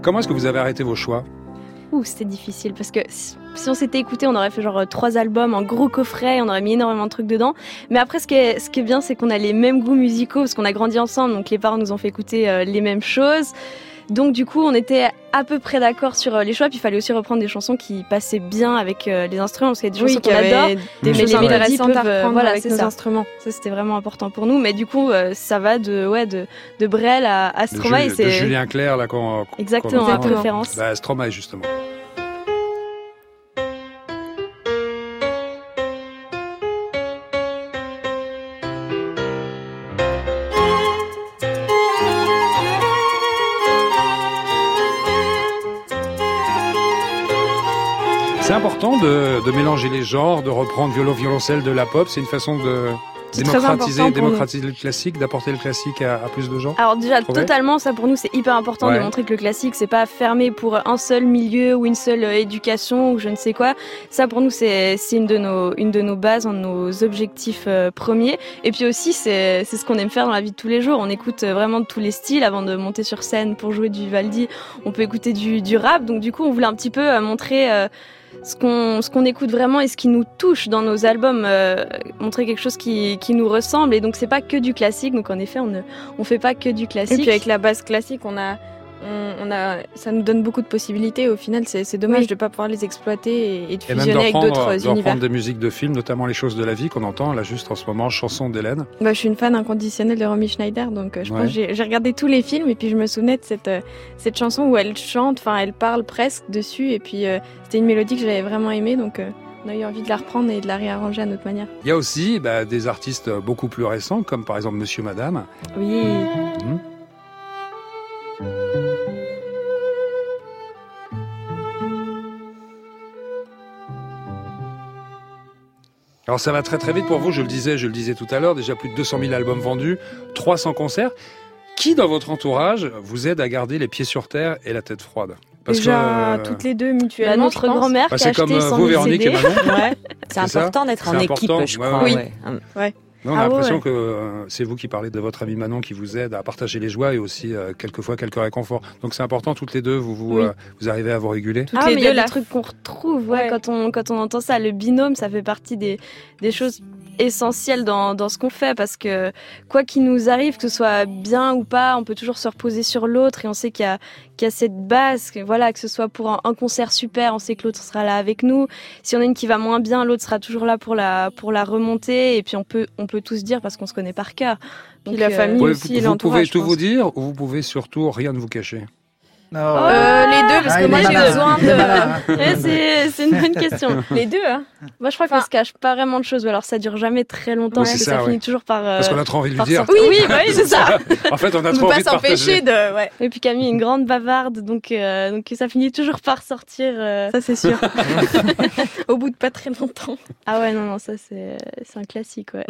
Comment est-ce que vous avez arrêté vos choix? Ouh, c'était difficile parce que si on s'était écouté, on aurait fait genre euh, trois albums en gros coffret, on aurait mis énormément de trucs dedans. Mais après, ce qui est, ce qui est bien, c'est qu'on a les mêmes goûts musicaux parce qu'on a grandi ensemble, donc les parents nous ont fait écouter euh, les mêmes choses. Donc du coup, on était à peu près d'accord sur euh, les choix, puis il fallait aussi reprendre des chansons qui passaient bien avec euh, les instruments, parce qu'il y a des Oui, chansons qui qu'on adore, des mais choses les mélodies intéressantes à euh, reprendre voilà, avec c'est nos ça. instruments. Ça, c'était vraiment important pour nous. Mais du coup, euh, ça va de, ouais, de, de Brel à, à de, Stromae. De c'est Julien Clerc, là, qu'on... qu'on Exactement, préférence. Bah, Stromae, justement. Important de, de mélanger les genres, de reprendre violon, violoncelle de la pop. C'est une façon de démocratiser, démocratiser le classique, d'apporter le classique à, à plus de gens. Alors déjà totalement ça pour nous c'est hyper important de montrer que le classique c'est pas fermé pour un seul milieu ou une seule euh, éducation ou je ne sais quoi. Ça pour nous c'est une de nos une de nos bases, un de nos objectifs euh, premiers. Et puis aussi c'est c'est ce qu'on aime faire dans la vie de tous les jours. On écoute euh, vraiment de tous les styles avant de monter sur scène pour jouer du Vivaldi. On peut écouter du du rap. Donc du coup on voulait un petit peu montrer euh, ce qu'on écoute vraiment et ce qui nous touche dans nos albums, euh, montrer quelque chose qui, nous ressemble. Et donc c'est pas que du classique. Donc en effet on ne fait pas que du Et classique. puis avec la base classique, on a, on, on a, ça nous donne beaucoup de possibilités. Au final, c'est dommage Oui. de pas pouvoir les exploiter et, et de Et même fusionner avec d'en d'autres prendre, d'en univers. prendre des musiques de films, notamment les choses de la vie qu'on entend là juste en ce moment, chanson d'Hélène. Bah, je suis une fan inconditionnelle de Romy Schneider, donc euh, je Ouais. pense que j'ai regardé tous les films et puis je me souvenais de cette, euh, cette chanson où elle chante, enfin elle parle presque dessus et puis euh, c'était une mélodie que j'avais vraiment aimée, donc euh, on a eu envie de la reprendre et de la réarranger à notre manière. Il y a aussi bah, des artistes beaucoup plus récents, comme par exemple Monsieur Madame. Oui. Mhm. Alors ça va très très vite pour vous, je le disais, je le disais tout à l'heure, déjà plus de 200 000 albums vendus, 300 concerts. Qui dans votre entourage vous aide à garder les pieds sur terre et la tête froide? Déjà euh, toutes les deux mutuellement. notre grand-mère Bah, qui c'est a acheté comme, euh, 100 vous, 000 Véronique CD. Ouais. C'est important d'être en équipe, je crois. ouais. ouais. Ouais. Non, on a Ah l'impression ouais. que euh, c'est vous qui parlez de votre ami Manon qui vous aide à partager les joies et aussi euh, quelquefois quelques réconforts. Donc c'est important toutes les deux, vous vous, Oui. euh, vous arrivez à vous réguler. Toutes ah, les mais il y a des trucs qu'on retrouve ouais, Ouais. quand on quand on entend ça. Le binôme, ça fait partie des des choses essentielles dans dans ce qu'on fait parce que quoi qu'il nous arrive, que ce soit bien ou pas, on peut toujours se reposer sur l'autre et on sait qu'il y a qu'il y a cette base. Que, voilà, que ce soit pour un, un concert super, on sait que l'autre sera là avec nous. Si on a une qui va moins bien, l'autre sera toujours là pour la pour la remonter et puis on peut on peut tous dire parce qu'on se connaît par cœur. Puis la famille Vous pouvez- aussi et vous pouvez tout vous dire ou vous pouvez surtout rien ne vous cacher. Euh, les deux, parce Ah, que moi j'ai besoin de. Ouais, c'est une bonne question. Les deux, hein. Moi, je crois qu'on se cache pas vraiment de choses. ou Alors, ça dure jamais très longtemps Oui, parce c'est que ça, ça, ouais. finit toujours par. euh, Parce qu'on a trop envie de lui dire. sortir. Oui, bah oui, c'est ça. en fait, on a On trop peut pas envie de s'empêcher de. Ouais. Et puis Camille est une grande bavarde, donc euh, donc ça finit toujours par sortir. euh. Ça c'est sûr. Au bout de pas très longtemps. Ah ouais, non, non, ça c'est c'est un classique, ouais.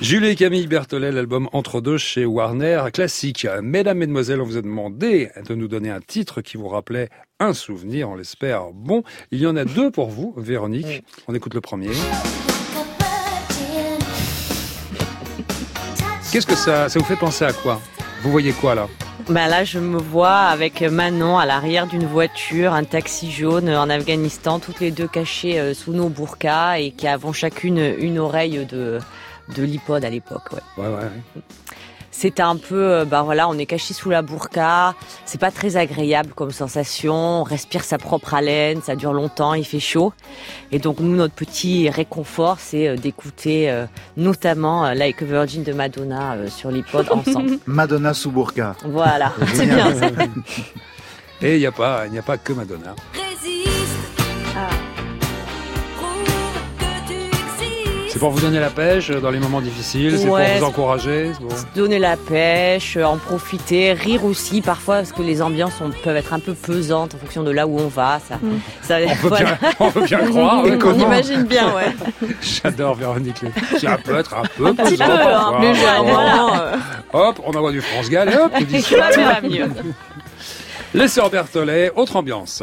Julie et Camille Berthollet, l'album Entre deux chez Warner, classique. Mesdames, Mesdemoiselles, on vous a demandé de nous donner un titre qui vous rappelait un souvenir, on l'espère. Bon, il y en a deux pour vous, Véronique. On écoute le premier. Qu'est-ce que ça, ça vous fait penser à quoi? Vous voyez quoi là? Bah là, je me vois avec Manon à l'arrière d'une voiture, un taxi jaune en Afghanistan, toutes les deux cachées euh, sous nos burkas et qui avons chacune une oreille de, de l'iPod à l'époque. Ouais. Ouais, ouais. C'était un peu, euh, bah voilà, on est caché sous la burqa. C'est pas très agréable comme sensation. On respire sa propre haleine, ça dure longtemps, il fait chaud. Et donc nous, notre petit réconfort, c'est euh, d'écouter euh, notamment Like a Virgin de Madonna euh, sur l'iPod ensemble. Madonna sous burqa. Voilà, c'est bien ça. Et il n'y a pas, il n'y a pas que Madonna. C'est pour vous donner la pêche dans les moments difficiles, c'est pour vous encourager. Donner la pêche, euh, en profiter, rire aussi parfois parce que les ambiances sont- peuvent être un peu pesantes en fonction de là où on va. Ça, ça- On peut, voilà. bien, on peut bien le croire. On imagine bien, ouais. J'adore Véronique. Lé- Ça peut être un peu petit pesant peu, hein, légèrement, Voilà. Hop, on envoie du France Gall et hop, tout dit Ça va mieux. Les sœurs Berthollet, autre ambiance.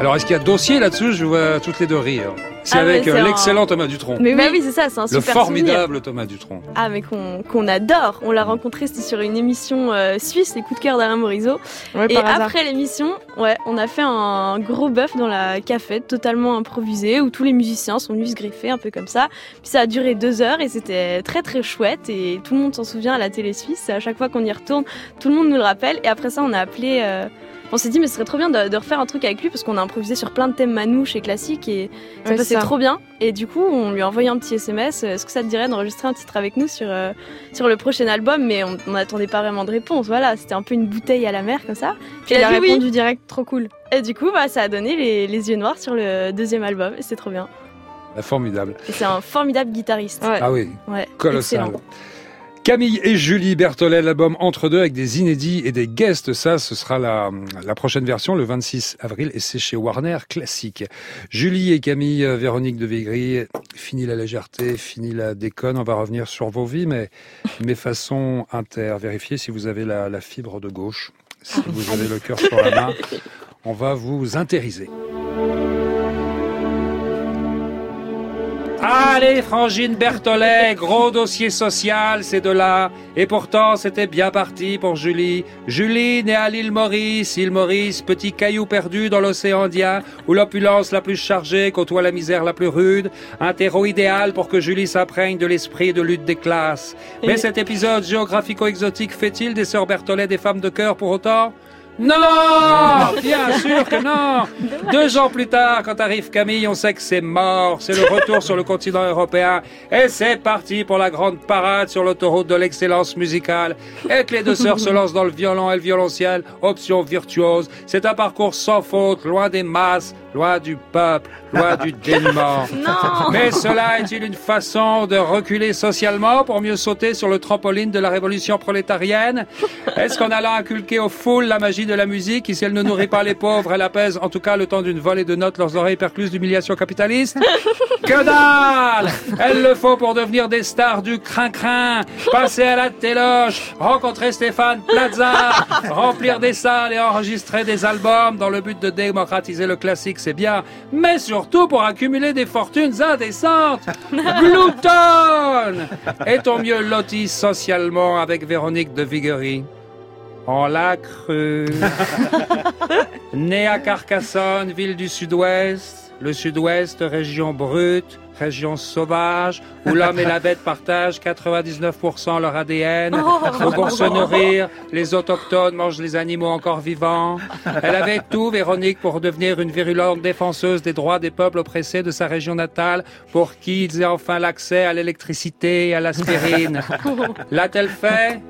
Alors, est-ce qu'il y a dossier là-dessous Je vois toutes les deux rire. C'est Ah avec c'est euh, un- l'excellent Thomas Dutronc. Mais oui, c'est ça, c'est un Le super formidable Thomas Dutronc. Ah, mais qu'on qu'on adore. On l'a rencontré, c'était sur une émission euh, suisse, les coups de cœur d'Alain Morisot. Ouais, Et par hasard. après l'émission, ouais, on a fait un gros bœuf dans la cafette, totalement improvisé, où tous les musiciens sont venus se greffer, un peu comme ça. Puis ça a duré deux heures et c'était très très chouette. Et tout le monde s'en souvient à la télé suisse. À chaque fois qu'on y retourne, tout le monde nous le rappelle. Et après ça, on a appelé. euh, On s'est dit, mais ce serait trop bien de, de refaire un truc avec lui parce qu'on a improvisé sur plein de thèmes manouches et classiques et ça Ouais, passait ça. trop bien. Et du coup, on lui a envoyé un petit SMS. Est-ce que ça te dirait d'enregistrer un titre avec nous sur, euh, sur le prochain album? Mais on n'attendait pas vraiment de réponse. Voilà, c'était un peu une bouteille à la mer comme ça. Puis Il a dit oui. répondu direct, trop cool. Et du coup, bah, ça a donné les, les yeux noirs sur le deuxième album. Et c'est trop bien. Ah, Formidable. Et c'est un formidable guitariste. Ah oui, Ouais, colossal. excellent. Camille et Julie Berthollet, l'album Entre deux avec des inédits et des guests. Ça, ce sera la, prochaine version le 26 avril et c'est chez Warner Classique. Julie et Camille, euh, Véronique de Végry, fini la légèreté, fini la déconne. On va revenir sur vos vies, mais, mais façon inter. Vérifiez si vous avez la, la fibre de gauche, si vous avez le cœur sur la main. On va vous intériser. Allez, Frangine Berthollet, gros dossier social, c'est de là. Et pourtant, c'était bien parti pour Julie. Julie, née à l'île Maurice, île Maurice, petit caillou perdu dans l'océan Indien, où l'opulence la plus chargée côtoie la misère la plus rude. Un terreau idéal pour que Julie s'imprègne de l'esprit de lutte des classes. Mais cet épisode géographico-exotique fait-il des sœurs Berthollet des femmes de cœur pour autant? Non Bien sûr que non Deux ans plus tard, quand arrive Camille, on sait que c'est mort. C'est le retour sur le continent européen. Et c'est parti pour la grande parade sur l'autoroute de l'excellence musicale. Et que les deux sœurs se lancent dans le violon et le violonciel, option virtuose. C'est un parcours sans faute, loin des masses, loin du peuple, loin du dénuement. Non. Mais cela est-il une façon de reculer socialement pour mieux sauter sur le trampoline de la révolution prolétarienne? Est-ce qu'en allant inculquer aux foules la magie de la musique, si elle ne nourrit pas les pauvres, elle apaise en tout cas le temps d'une volée de notes leurs oreilles percluses d'humiliation capitaliste? Que dalle Elle le faut pour devenir des stars du crin-crin, passer à la téloche, rencontrer Stéphane Plaza, remplir des salles et enregistrer des albums dans le but de démocratiser le classique, c'est bien, mais surtout pour accumuler des fortunes indécentes. Gloutonne Est-on mieux loti socialement avec Véronique de Viguerie on l'a cru. Né à Carcassonne, ville du sud-ouest, le sud-ouest, région brute, région sauvage, où l'homme et la bête partagent 99% leur ADN. Pour se nourrir, les autochtones mangent les animaux encore vivants. Elle avait tout, Véronique, pour devenir une virulente défenseuse des droits des peuples oppressés de sa région natale, pour qui ils aient enfin l'accès à l'électricité et à l'aspirine. L'a-t-elle fait?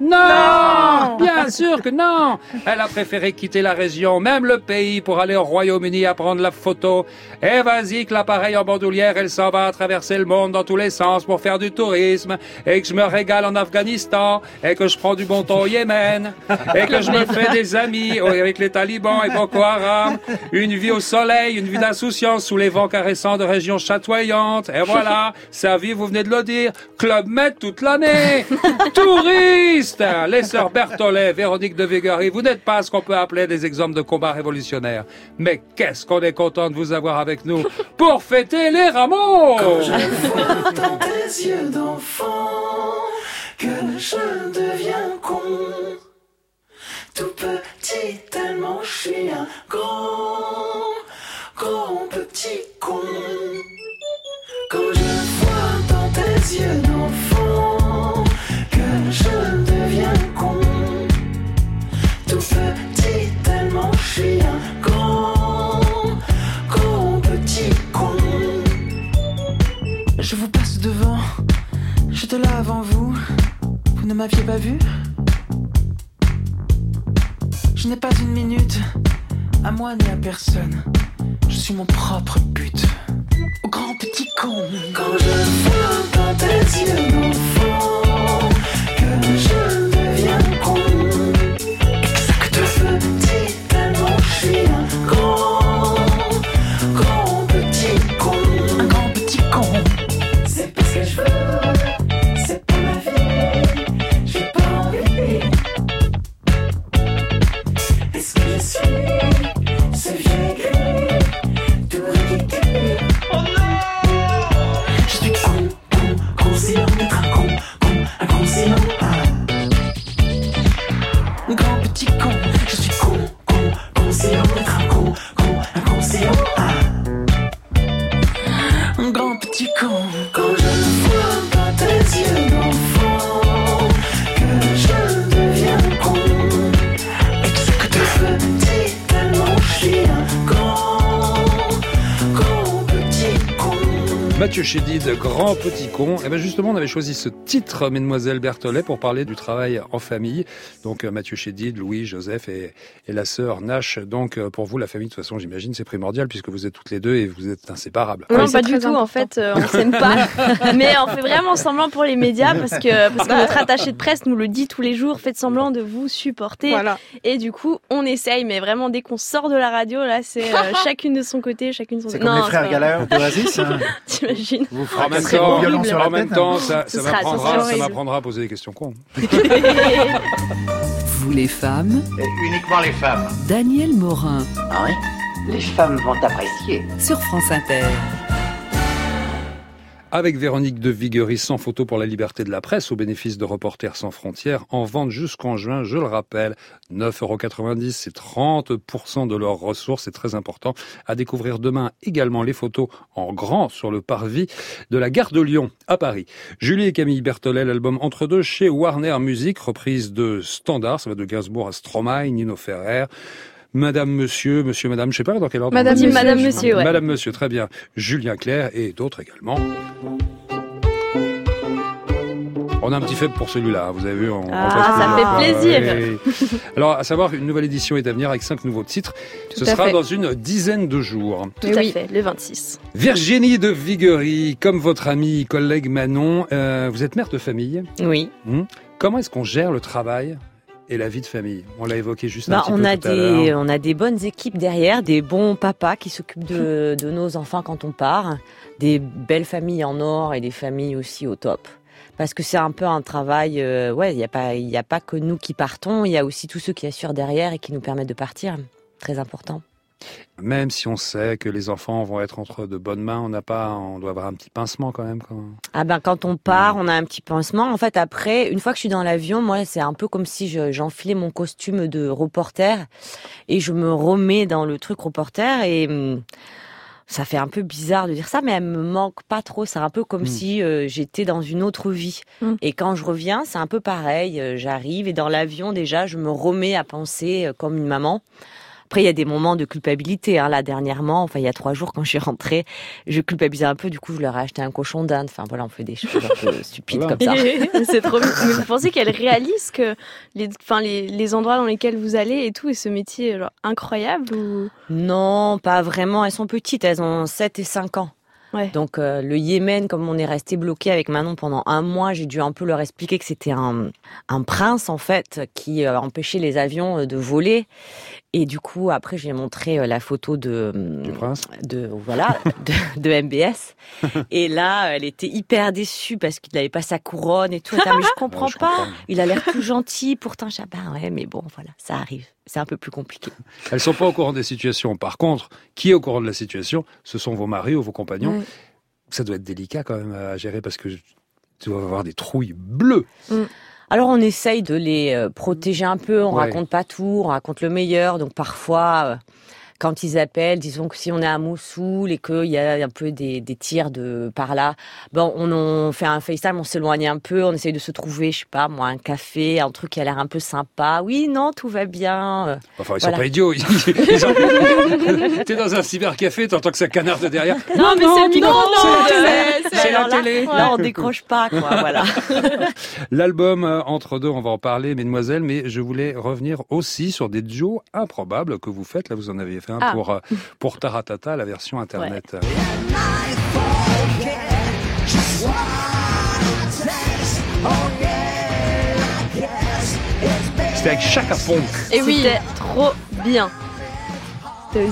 Non, Bien sûr que non Elle a préféré quitter la région, même le pays, pour aller au Royaume-Uni à prendre la photo. Et vas-y que l'appareil en bandoulière, elle s'en va à traverser le monde dans tous les sens pour faire du tourisme, et que je me régale en Afghanistan, et que je prends du bon temps au Yémen, et que je me fais des amis avec les talibans et Boko Haram, une vie au soleil, une vie d'insouciance sous les vents caressants de régions chatoyantes, et voilà, sa vie, vous venez de le dire, Club Med toute l'année Touristes Les sœurs Berthollet, Véronique de Végary, vous n'êtes pas ce qu'on peut appeler des exemples de combat révolutionnaire. Mais qu'est-ce qu'on est content de vous avoir avec nous pour fêter les rameaux Quand je vois dans tes yeux d'enfant que je deviens con. Tout petit, tellement je suis un grand, grand petit con. Quand je vois dans tes yeux d'enfant que je Je vous passe devant, j'étais là avant vous, vous ne m'aviez pas vu. Je n'ai pas une minute, à moi ni à personne, je suis mon propre but. Au grand petit con. Quand je vois dans tes yeux d'enfant que je Mathieu Chédid, Grand Petit Con. Et bien justement, on avait choisi ce titre, Mesdemoiselles Berthollet, pour parler du travail en famille. Donc euh, Mathieu Chédid, Louis, Joseph et, et la sœur Nash. Donc euh, pour vous, la famille, de toute façon, j'imagine, c'est primordial puisque vous êtes toutes les deux et vous êtes inséparables. Non, c'est pas du tout. En fait, euh, on s'aime pas, mais on fait vraiment semblant pour les médias parce que parce que notre attaché de presse nous le dit tous les jours. Faites semblant de vous supporter. Voilà. Et du coup, on essaye, mais vraiment dès qu'on sort de la radio, là, c'est euh, chacune de son côté, chacune de son C'est côté. comme les Non, frères c'est pas Gallagher d'Oasis. hein. Vous En même temps, sur la en même tête. temps, ça, ça m'apprendra, à poser des questions cons. Vous les femmes, Uniquement les femmes. Daniel Morin Ah oui Les femmes vont apprécier. sur France Inter. Avec Véronique de Viguerie, sans photo pour la liberté de la presse, au bénéfice de Reporters sans frontières, en vente jusqu'en juin, je le rappelle, 9,90€, c'est 30% de leurs ressources, c'est très important. À découvrir demain également les photos en grand sur le parvis de la gare de Lyon, à Paris. Julie et Camille Berthollet, l'album Entre deux chez Warner Music, reprise de Standard, ça va de Gainsbourg à Stromae, Nino Ferrer. Madame, Monsieur, Monsieur, Madame, je sais pas dans quel ordre. Madame, on dit. Monsieur. Madame, Monsieur, ouais. Madame, Monsieur, très bien. Julien Clerc et d'autres également. On a un petit faible pour celui-là, vous avez vu. On, on Ah, passe ça fait fois. plaisir. Alors, à savoir, une nouvelle édition est à venir avec cinq nouveaux titres. Tout Ce sera fait. dans une dizaine de jours. Tout Oui, à oui. fait, le 26. Virginie de Viguerie, comme votre amie, collègue Manon, euh, vous êtes mère de famille. Oui. Hmm. Comment est-ce qu'on gère le travail? Et la vie de famille On l'a évoqué juste un Bah, petit on peu a tout à des, l'heure. on a des bonnes équipes derrière, des bons papas qui s'occupent de, de nos enfants quand on part, des belles familles en or et des familles aussi au top. Parce que c'est un peu un travail, euh, ouais, il n'y a pas, il y a pas que nous qui partons, il y a aussi tous ceux qui assurent derrière et qui nous permettent de partir. Très important. Même si on sait que les enfants vont être entre de bonnes mains, on n'a pas, on doit avoir un petit pincement quand même. Quand... Ah ben quand on part, on a un petit pansement. En fait, après, une fois que je suis dans l'avion, moi, c'est un peu comme si je- j'enfilais mon costume de reporter et je me remets dans le truc reporter et hum, ça fait un peu bizarre de dire ça, mais elle me manque pas trop. C'est un peu comme Mm. si euh, j'étais dans une autre vie. Mm. Et quand je reviens, c'est un peu pareil. Euh, J'arrive et dans l'avion déjà, je me remets à penser euh, comme une maman. Après, il y a des moments de culpabilité. Hein. Là, dernièrement, enfin, il y a trois jours, quand je suis rentrée, je culpabilisais un peu. Du coup, je leur ai acheté un cochon d'Inde. Enfin, voilà, on fait des choses un peu stupides Voilà. comme ça. c'est trop. Mais vous pensez qu'elle réalise que les, enfin, les, les endroits dans lesquels vous allez et tout, et ce métier genre, incroyable ou... Non, pas vraiment. Elles sont petites. Elles ont 7 et 5 ans. Ouais. Donc euh, le Yémen, comme on est resté bloqué avec Manon pendant un mois, j'ai dû un peu leur expliquer que c'était un, un prince en fait qui euh, empêchait les avions euh, de voler. Et du coup, après, j'ai montré euh, la photo de Du prince de voilà de, de MBS. Et là, elle était hyper déçue parce qu'il n'avait pas sa couronne et tout. Elle était, mais je comprends je pas. comprends. Il a l'air tout gentil. Pourtant, j'ai ah ben ouais, mais bon, voilà, ça arrive. C'est un peu plus compliqué. Elles sont pas au courant des situations. Par contre, qui est au courant de la situation Ce sont vos maris ou vos compagnons. Ouais. Ça doit être délicat quand même à gérer parce que tu dois avoir des trouilles bleues. Alors on essaye de les euh, protéger un peu, on Ouais. raconte pas tout, on raconte le meilleur. Donc parfois, euh, quand ils appellent, disons que si on est à Mossoul et qu'il y a un peu des, des tirs de par là, bon, on, on fait un FaceTime, on s'éloigne un peu, on essaye de se trouver, je sais pas, moi, un café, un truc qui a l'air un peu sympa. Oui, non, tout va bien. Enfin, ils Voilà. sont pas idiots. Ils- ils ont- T'es dans un cybercafé, t'entends que ça canarde derrière. Non, mais c'est le c'est- de- c'est- c'est la alors là, télé. Là, on décroche pas, quoi, voilà. L'album euh, Entre deux, on va en parler, mesdemoiselles, mais je voulais revenir aussi sur des duos improbables que vous faites. Là, vous en aviez fait un Ah. pour, euh, pour Taratata, la version internet. C'était avec Chaka Ponk. Et oui, c'était trop bien.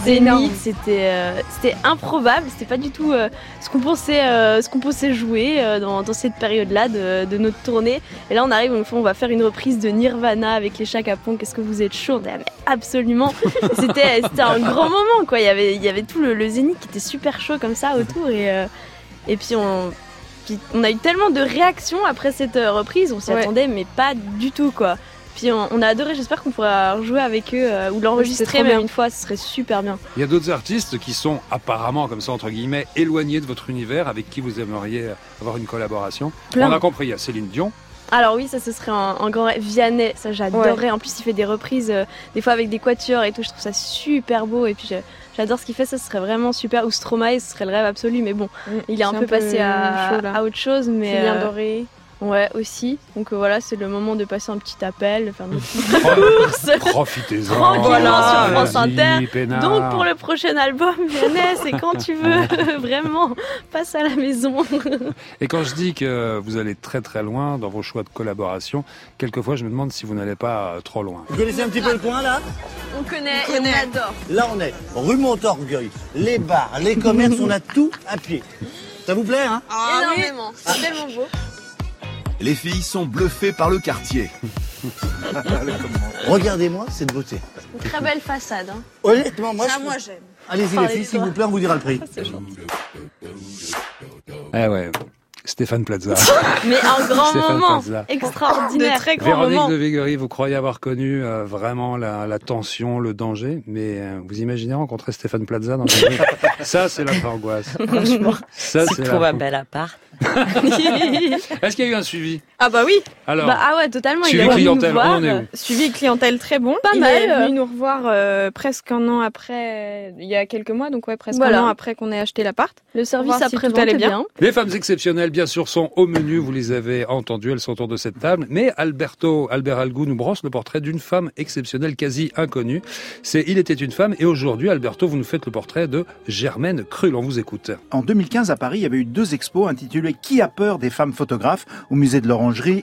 Zénith, c'était euh, c'était improbable, c'était pas du tout euh, ce qu'on pensait euh, ce qu'on pensait jouer dans, dans cette période-là de, de notre tournée. Et là on arrive, on, on va faire une reprise de Nirvana avec les Chaka. Qu'est-ce que vous êtes chaud? Ah, Absolument. c'était c'était un grand moment quoi. Il y avait il y avait tout le, le Zénith qui était super chaud comme ça autour et et puis on puis on a eu tellement de réactions après cette reprise, on s'y Ouais. attendait mais pas du tout quoi. Puis on, on a adoré, j'espère qu'on pourra rejouer avec eux euh, ou l'enregistrer même une fois, ce serait super bien. Il y a d'autres artistes qui sont apparemment, comme ça, entre guillemets, éloignés de votre univers, avec qui vous aimeriez avoir une collaboration. Plein. On a compris, il y a Céline Dion. Alors oui, ça ce serait un, un grand rêve. Vianney, ça j'adorerais. En plus, il fait des reprises euh, des fois avec des quatuors et tout. Je trouve ça super beau. Et puis j'adore ce qu'il fait. Ça ce serait vraiment super. Ou Stromae, ce serait le rêve absolu. Mais bon, il est un peu, un peu passé à, chaud, là. à autre chose. Mais Julien euh, Doré. Ouais, aussi. Donc euh, voilà, c'est le moment de passer un petit appel, de faire nos petites courses. Profitez-en. Tranquillement Voilà, sur France Inter. Donc pour le prochain album, Vianney, c'est quand tu veux. Vraiment, passe à la maison. Et quand je dis que vous allez très très loin dans vos choix de collaboration, quelquefois je me demande si vous n'allez pas euh, trop loin. Vous connaissez un petit peu le coin là? On connaît, et on adore. Là on est rue Montorgueil. Les bars, les commerces, on a tout à pied. Ça vous plaît hein? Énormément. C'est tellement beau. Les filles sont bluffées par le quartier. Regardez-moi cette beauté. Une très belle façade. Hein. Honnêtement, moi, Ça, je- moi j'aime. Allez-y les filles, s'il vous plaît, on vous dira le prix. Gentil. Eh ouais, Stéphane Plaza. Mais un grand Stéphane moment Plaza. extraordinaire. De très Véronique de Végory, vous croyez avoir connu euh, vraiment la, la tension, le danger, mais euh, vous imaginez rencontrer Stéphane Plaza dans une rue Ça, c'est la angoisse. Franchement, Ça, c'est c'est trop la- un bel appart. Est-ce qu'il y a eu un suivi? Ah bah oui. Alors, Bah, ah ouais, totalement. suivi il est clientèle, nous on est où Suivi clientèle très bon. Pas il mal. est venu nous revoir euh, presque un an après, il y a quelques mois, donc ouais, presque Voilà. un an après qu'on ait acheté l'appart. Le service Voir si après tout allait bien. bien. Les femmes exceptionnelles, bien sûr, sont au menu. Vous les avez entendues, elles sont autour de cette table. Mais Alberto, Albert Algou nous brosse le portrait d'une femme exceptionnelle, quasi inconnue. C'est Il était une femme. Et aujourd'hui, Alberto, vous nous faites le portrait de Germaine Krull. On vous écoute. En 2015, à Paris, il y avait eu deux expos intitulées Qui a peur des femmes photographes au musée de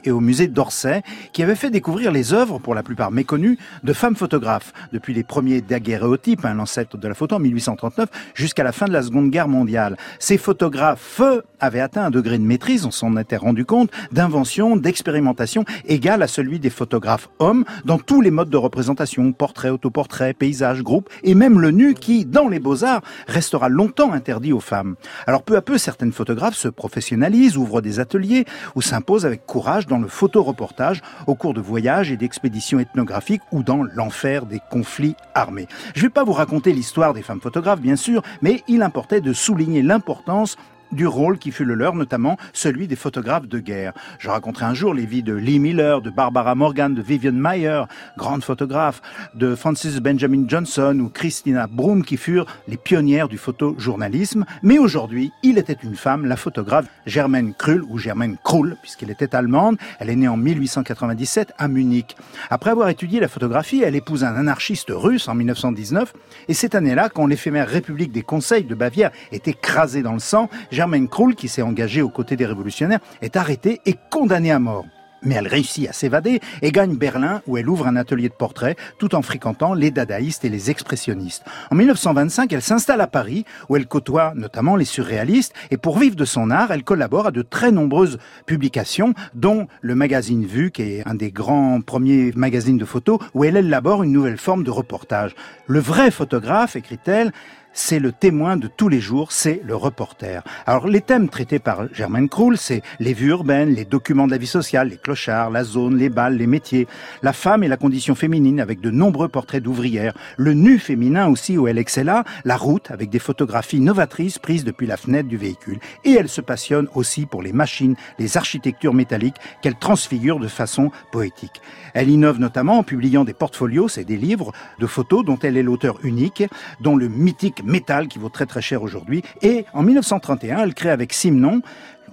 et au musée d'Orsay, qui avaient fait découvrir les œuvres, pour la plupart méconnues, de femmes photographes, depuis les premiers daguerréotypes, hein, l'ancêtre de la photo en 1839, jusqu'à la fin de la Seconde Guerre mondiale. Ces photographes avaient atteint un degré de maîtrise, on s'en était rendu compte, d'invention, d'expérimentation égal à celui des photographes hommes dans tous les modes de représentation, portrait, autoportrait, paysage, groupe, et même le nu qui, dans les beaux-arts, restera longtemps interdit aux femmes. Alors peu à peu, certaines photographes se professionnalisent, ouvrent des ateliers ou s'imposent avec courage dans le photoreportage au cours de voyages et d'expéditions ethnographiques ou dans l'enfer des conflits armés. Je ne vais pas vous raconter l'histoire des femmes photographes, bien sûr, mais il importait de souligner l'importance du rôle qui fut le leur, notamment celui des photographes de guerre. Je raconterai un jour les vies de Lee Miller, de Barbara Morgan, de Vivian Mayer, grande photographe, de Francis Benjamin Johnson ou Christina Broom, qui furent les pionnières du photojournalisme. Mais aujourd'hui, il était une femme, la photographe Germaine Krull, ou Germaine Krull, puisqu'elle était allemande. Elle est née en 1897 à Munich. Après avoir étudié la photographie, elle épouse un anarchiste russe en 1919. Et cette année-là, quand l'éphémère République des Conseils de Bavière est écrasée dans le sang, Krull, qui s'est engagée aux côtés des révolutionnaires, est arrêtée et condamnée à mort. Mais elle réussit à s'évader et gagne Berlin où elle ouvre un atelier de portrait tout en fréquentant les dadaïstes et les expressionnistes. En 1925, elle s'installe à Paris où elle côtoie notamment les surréalistes et pour vivre de son art, elle collabore à de très nombreuses publications dont le magazine Vue qui est un des grands premiers magazines de photos où elle élabore une nouvelle forme de reportage. Le vrai photographe, écrit-elle, c'est le témoin de tous les jours, c'est le reporter. Alors les thèmes traités par Germaine Krull, c'est les vues urbaines, les documents de la vie sociale, les clochards, la zone, les balles, les métiers, la femme et la condition féminine avec de nombreux portraits d'ouvrières, le nu féminin aussi où elle excella, la route avec des photographies novatrices prises depuis la fenêtre du véhicule. Et elle se passionne aussi pour les machines, les architectures métalliques qu'elle transfigure de façon poétique. Elle innove notamment en publiant des portfolios, c'est des livres de photos dont elle est l'auteur unique, dont le mythique Métal qui vaut très très cher aujourd'hui. Et en 1931, elle crée avec Simon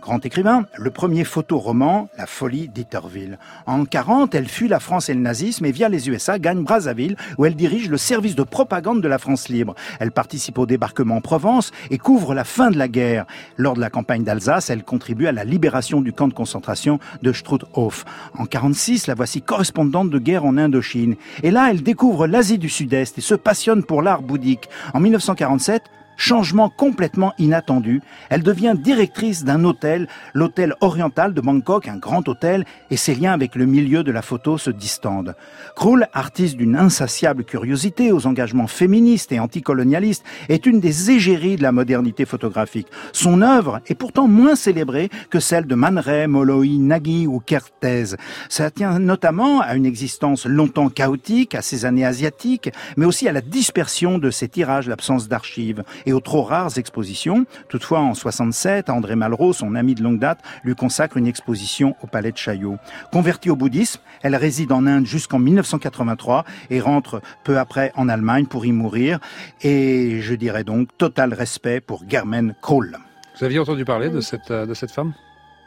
grand écrivain, le premier photoroman, La folie d'Itterville. En 40, elle fuit la France et le nazisme et via les USA gagne Brazzaville où elle dirige le service de propagande de la France libre. Elle participe au débarquement en Provence et couvre la fin de la guerre. Lors de la campagne d'Alsace, elle contribue à la libération du camp de concentration de Struthof. En 46, la voici correspondante de guerre en Indochine. Et là, elle découvre l'Asie du Sud-Est et se passionne pour l'art bouddhique. En 1947, changement complètement inattendu, elle devient directrice d'un hôtel, l'hôtel oriental de Bangkok, un grand hôtel, et ses liens avec le milieu de la photo se distendent. Krul, artiste d'une insatiable curiosité aux engagements féministes et anticolonialistes, est une des égéries de la modernité photographique. Son œuvre est pourtant moins célébrée que celle de Man Ray, Molloy, Nagy ou Kertész. Ça tient notamment à une existence longtemps chaotique, à ses années asiatiques, mais aussi à la dispersion de ses tirages, l'absence d'archives et aux trop rares expositions. Toutefois, en 67, André Malraux, son ami de longue date, lui consacre une exposition au palais de Chaillot. Convertie au bouddhisme, elle réside en Inde jusqu'en 1983 et rentre peu après en Allemagne pour y mourir. Et je dirais donc total respect pour Germaine Kroll. Vous aviez entendu parler de cette, euh, de cette femme?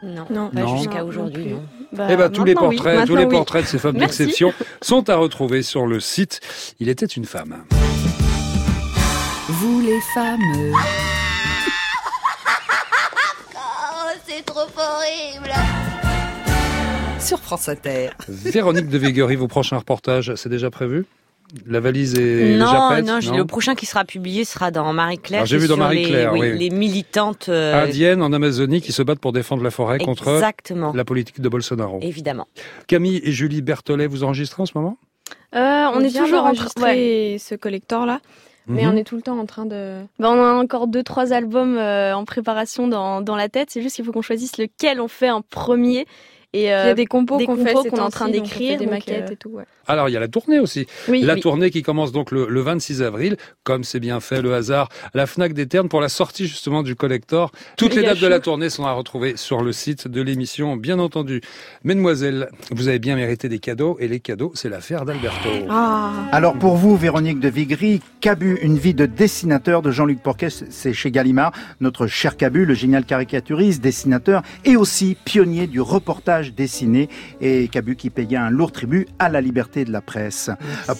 Non, Non. pas jusqu'à aujourd'hui. Bah, Eh ben, tous les oui. portraits, tous les oui. portraits de ces femmes d'exception sont à retrouver sur le site. Il était une femme. Vous les femmes. Oh, c'est trop horrible. Sur France Inter. Véronique de Véguerie, vos prochains reportages, c'est déjà prévu? La valise est déjà Non, prête? non, j'ai- le prochain qui sera publié sera dans Marie-Claire. J'ai vu dans Marie-Claire, les, oui. les militantes. euh, Indiennes en Amazonie qui se battent pour défendre la forêt contre Exactement. la politique de Bolsonaro. Évidemment. Camille et Julie Berthollet, vous enregistrez en ce moment? Euh, on, On est toujours en train d'enregistrer ce collector là, mais Mhm. on est tout le temps en train de. Bah, on a encore deux trois albums euh, en préparation dans, dans la tête. C'est juste qu'il faut qu'on choisisse lequel on fait en premier. Et Il y euh, a des compos qu'on fait qu'on est en train d'écrire, des maquettes euh, et tout. Ouais. Alors, il y a la tournée aussi. Oui, la oui. tournée qui commence donc le, le 26 avril, comme c'est bien fait le hasard, la FNAC des Ternes pour la sortie justement du collector. Toutes les dates de la tournée sont à retrouver sur le site de l'émission, bien entendu. Mesdemoiselles, vous avez bien mérité des cadeaux et les cadeaux, c'est l'affaire d'Alberto. Ah. Alors pour vous, Véronique de Vigry, Cabu, une vie de dessinateur de Jean-Luc Porquet, c'est chez Gallimard, notre cher Cabu, le génial caricaturiste, dessinateur et aussi pionnier du reportage dessiné et Cabu qui payait un lourd tribut à la liberté de la presse.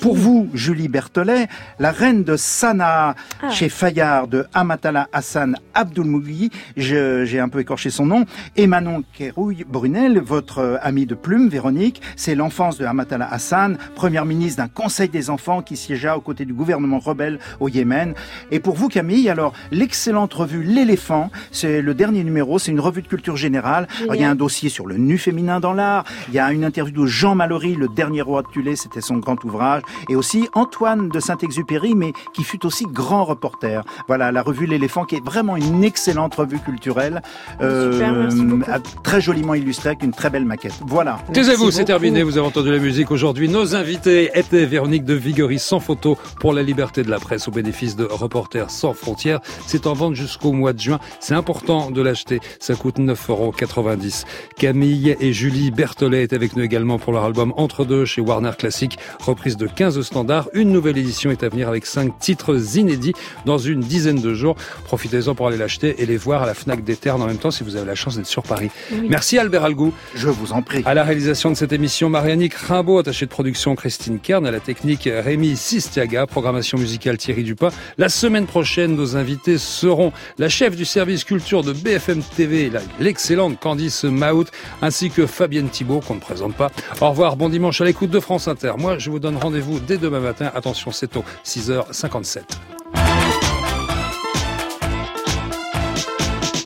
Pour vous, Julie Berthollet, la reine de Sanaa Ah. chez Fayard de Amatala Hassan Abdulmougui, je- j'ai un peu écorché son nom, et Manon Kérouille Brunel, votre euh, amie de plume, Véronique, c'est l'enfance de Amatala Hassan, première ministre d'un conseil des enfants qui siégea aux côtés du gouvernement rebelle au Yémen. Et pour vous, Camille, alors, l'excellente revue L'éléphant, c'est le dernier numéro, c'est une revue de culture générale. Alors, il y a un dossier sur le nu féminin dans l'art, il y a une interview de Jean Mallory, le dernier roi de Tulé, c'était son grand ouvrage, et aussi Antoine de Saint-Exupéry, mais qui fut aussi grand reporter. Voilà, la revue L'éléphant, qui est vraiment une excellente revue culturelle, euh, Super, merci beaucoup. très joliment illustrée avec une très belle maquette. Voilà. Taisez-vous, c'est terminé, vous avez entendu la musique aujourd'hui. Nos invités étaient Véronique de Vigory sans photo pour la liberté de la presse au bénéfice de Reporters sans frontières. C'est en vente jusqu'au mois de juin. C'est important de l'acheter. Ça coûte 9,90 euros. Camille et Julie Berthollet étaient avec nous également pour leur album Entre deux chez Warner Classic. Reprise de 15 standards. Une nouvelle édition est à venir avec 5 titres inédits dans une dizaine de jours. Profitez-en pour aller l'acheter et les voir à la Fnac des Ternes en même temps si vous avez la chance d'être sur Paris. Oui. Merci Albert Algou. Je vous en prie. À la réalisation de cette émission, Marianique Rimbaud, attachée de production Christine Kern, à la technique Rémi Sistiaga, programmation musicale Thierry Dupin. La semaine prochaine, nos invités seront la chef du service culture de BFM TV, l'excellente Candice Maout, que Fabienne Thibault, qu'on ne présente pas. Au revoir, bon dimanche à l'écoute de France Inter. Moi, je vous donne rendez-vous dès demain matin. Attention, c'est tôt, 6h57.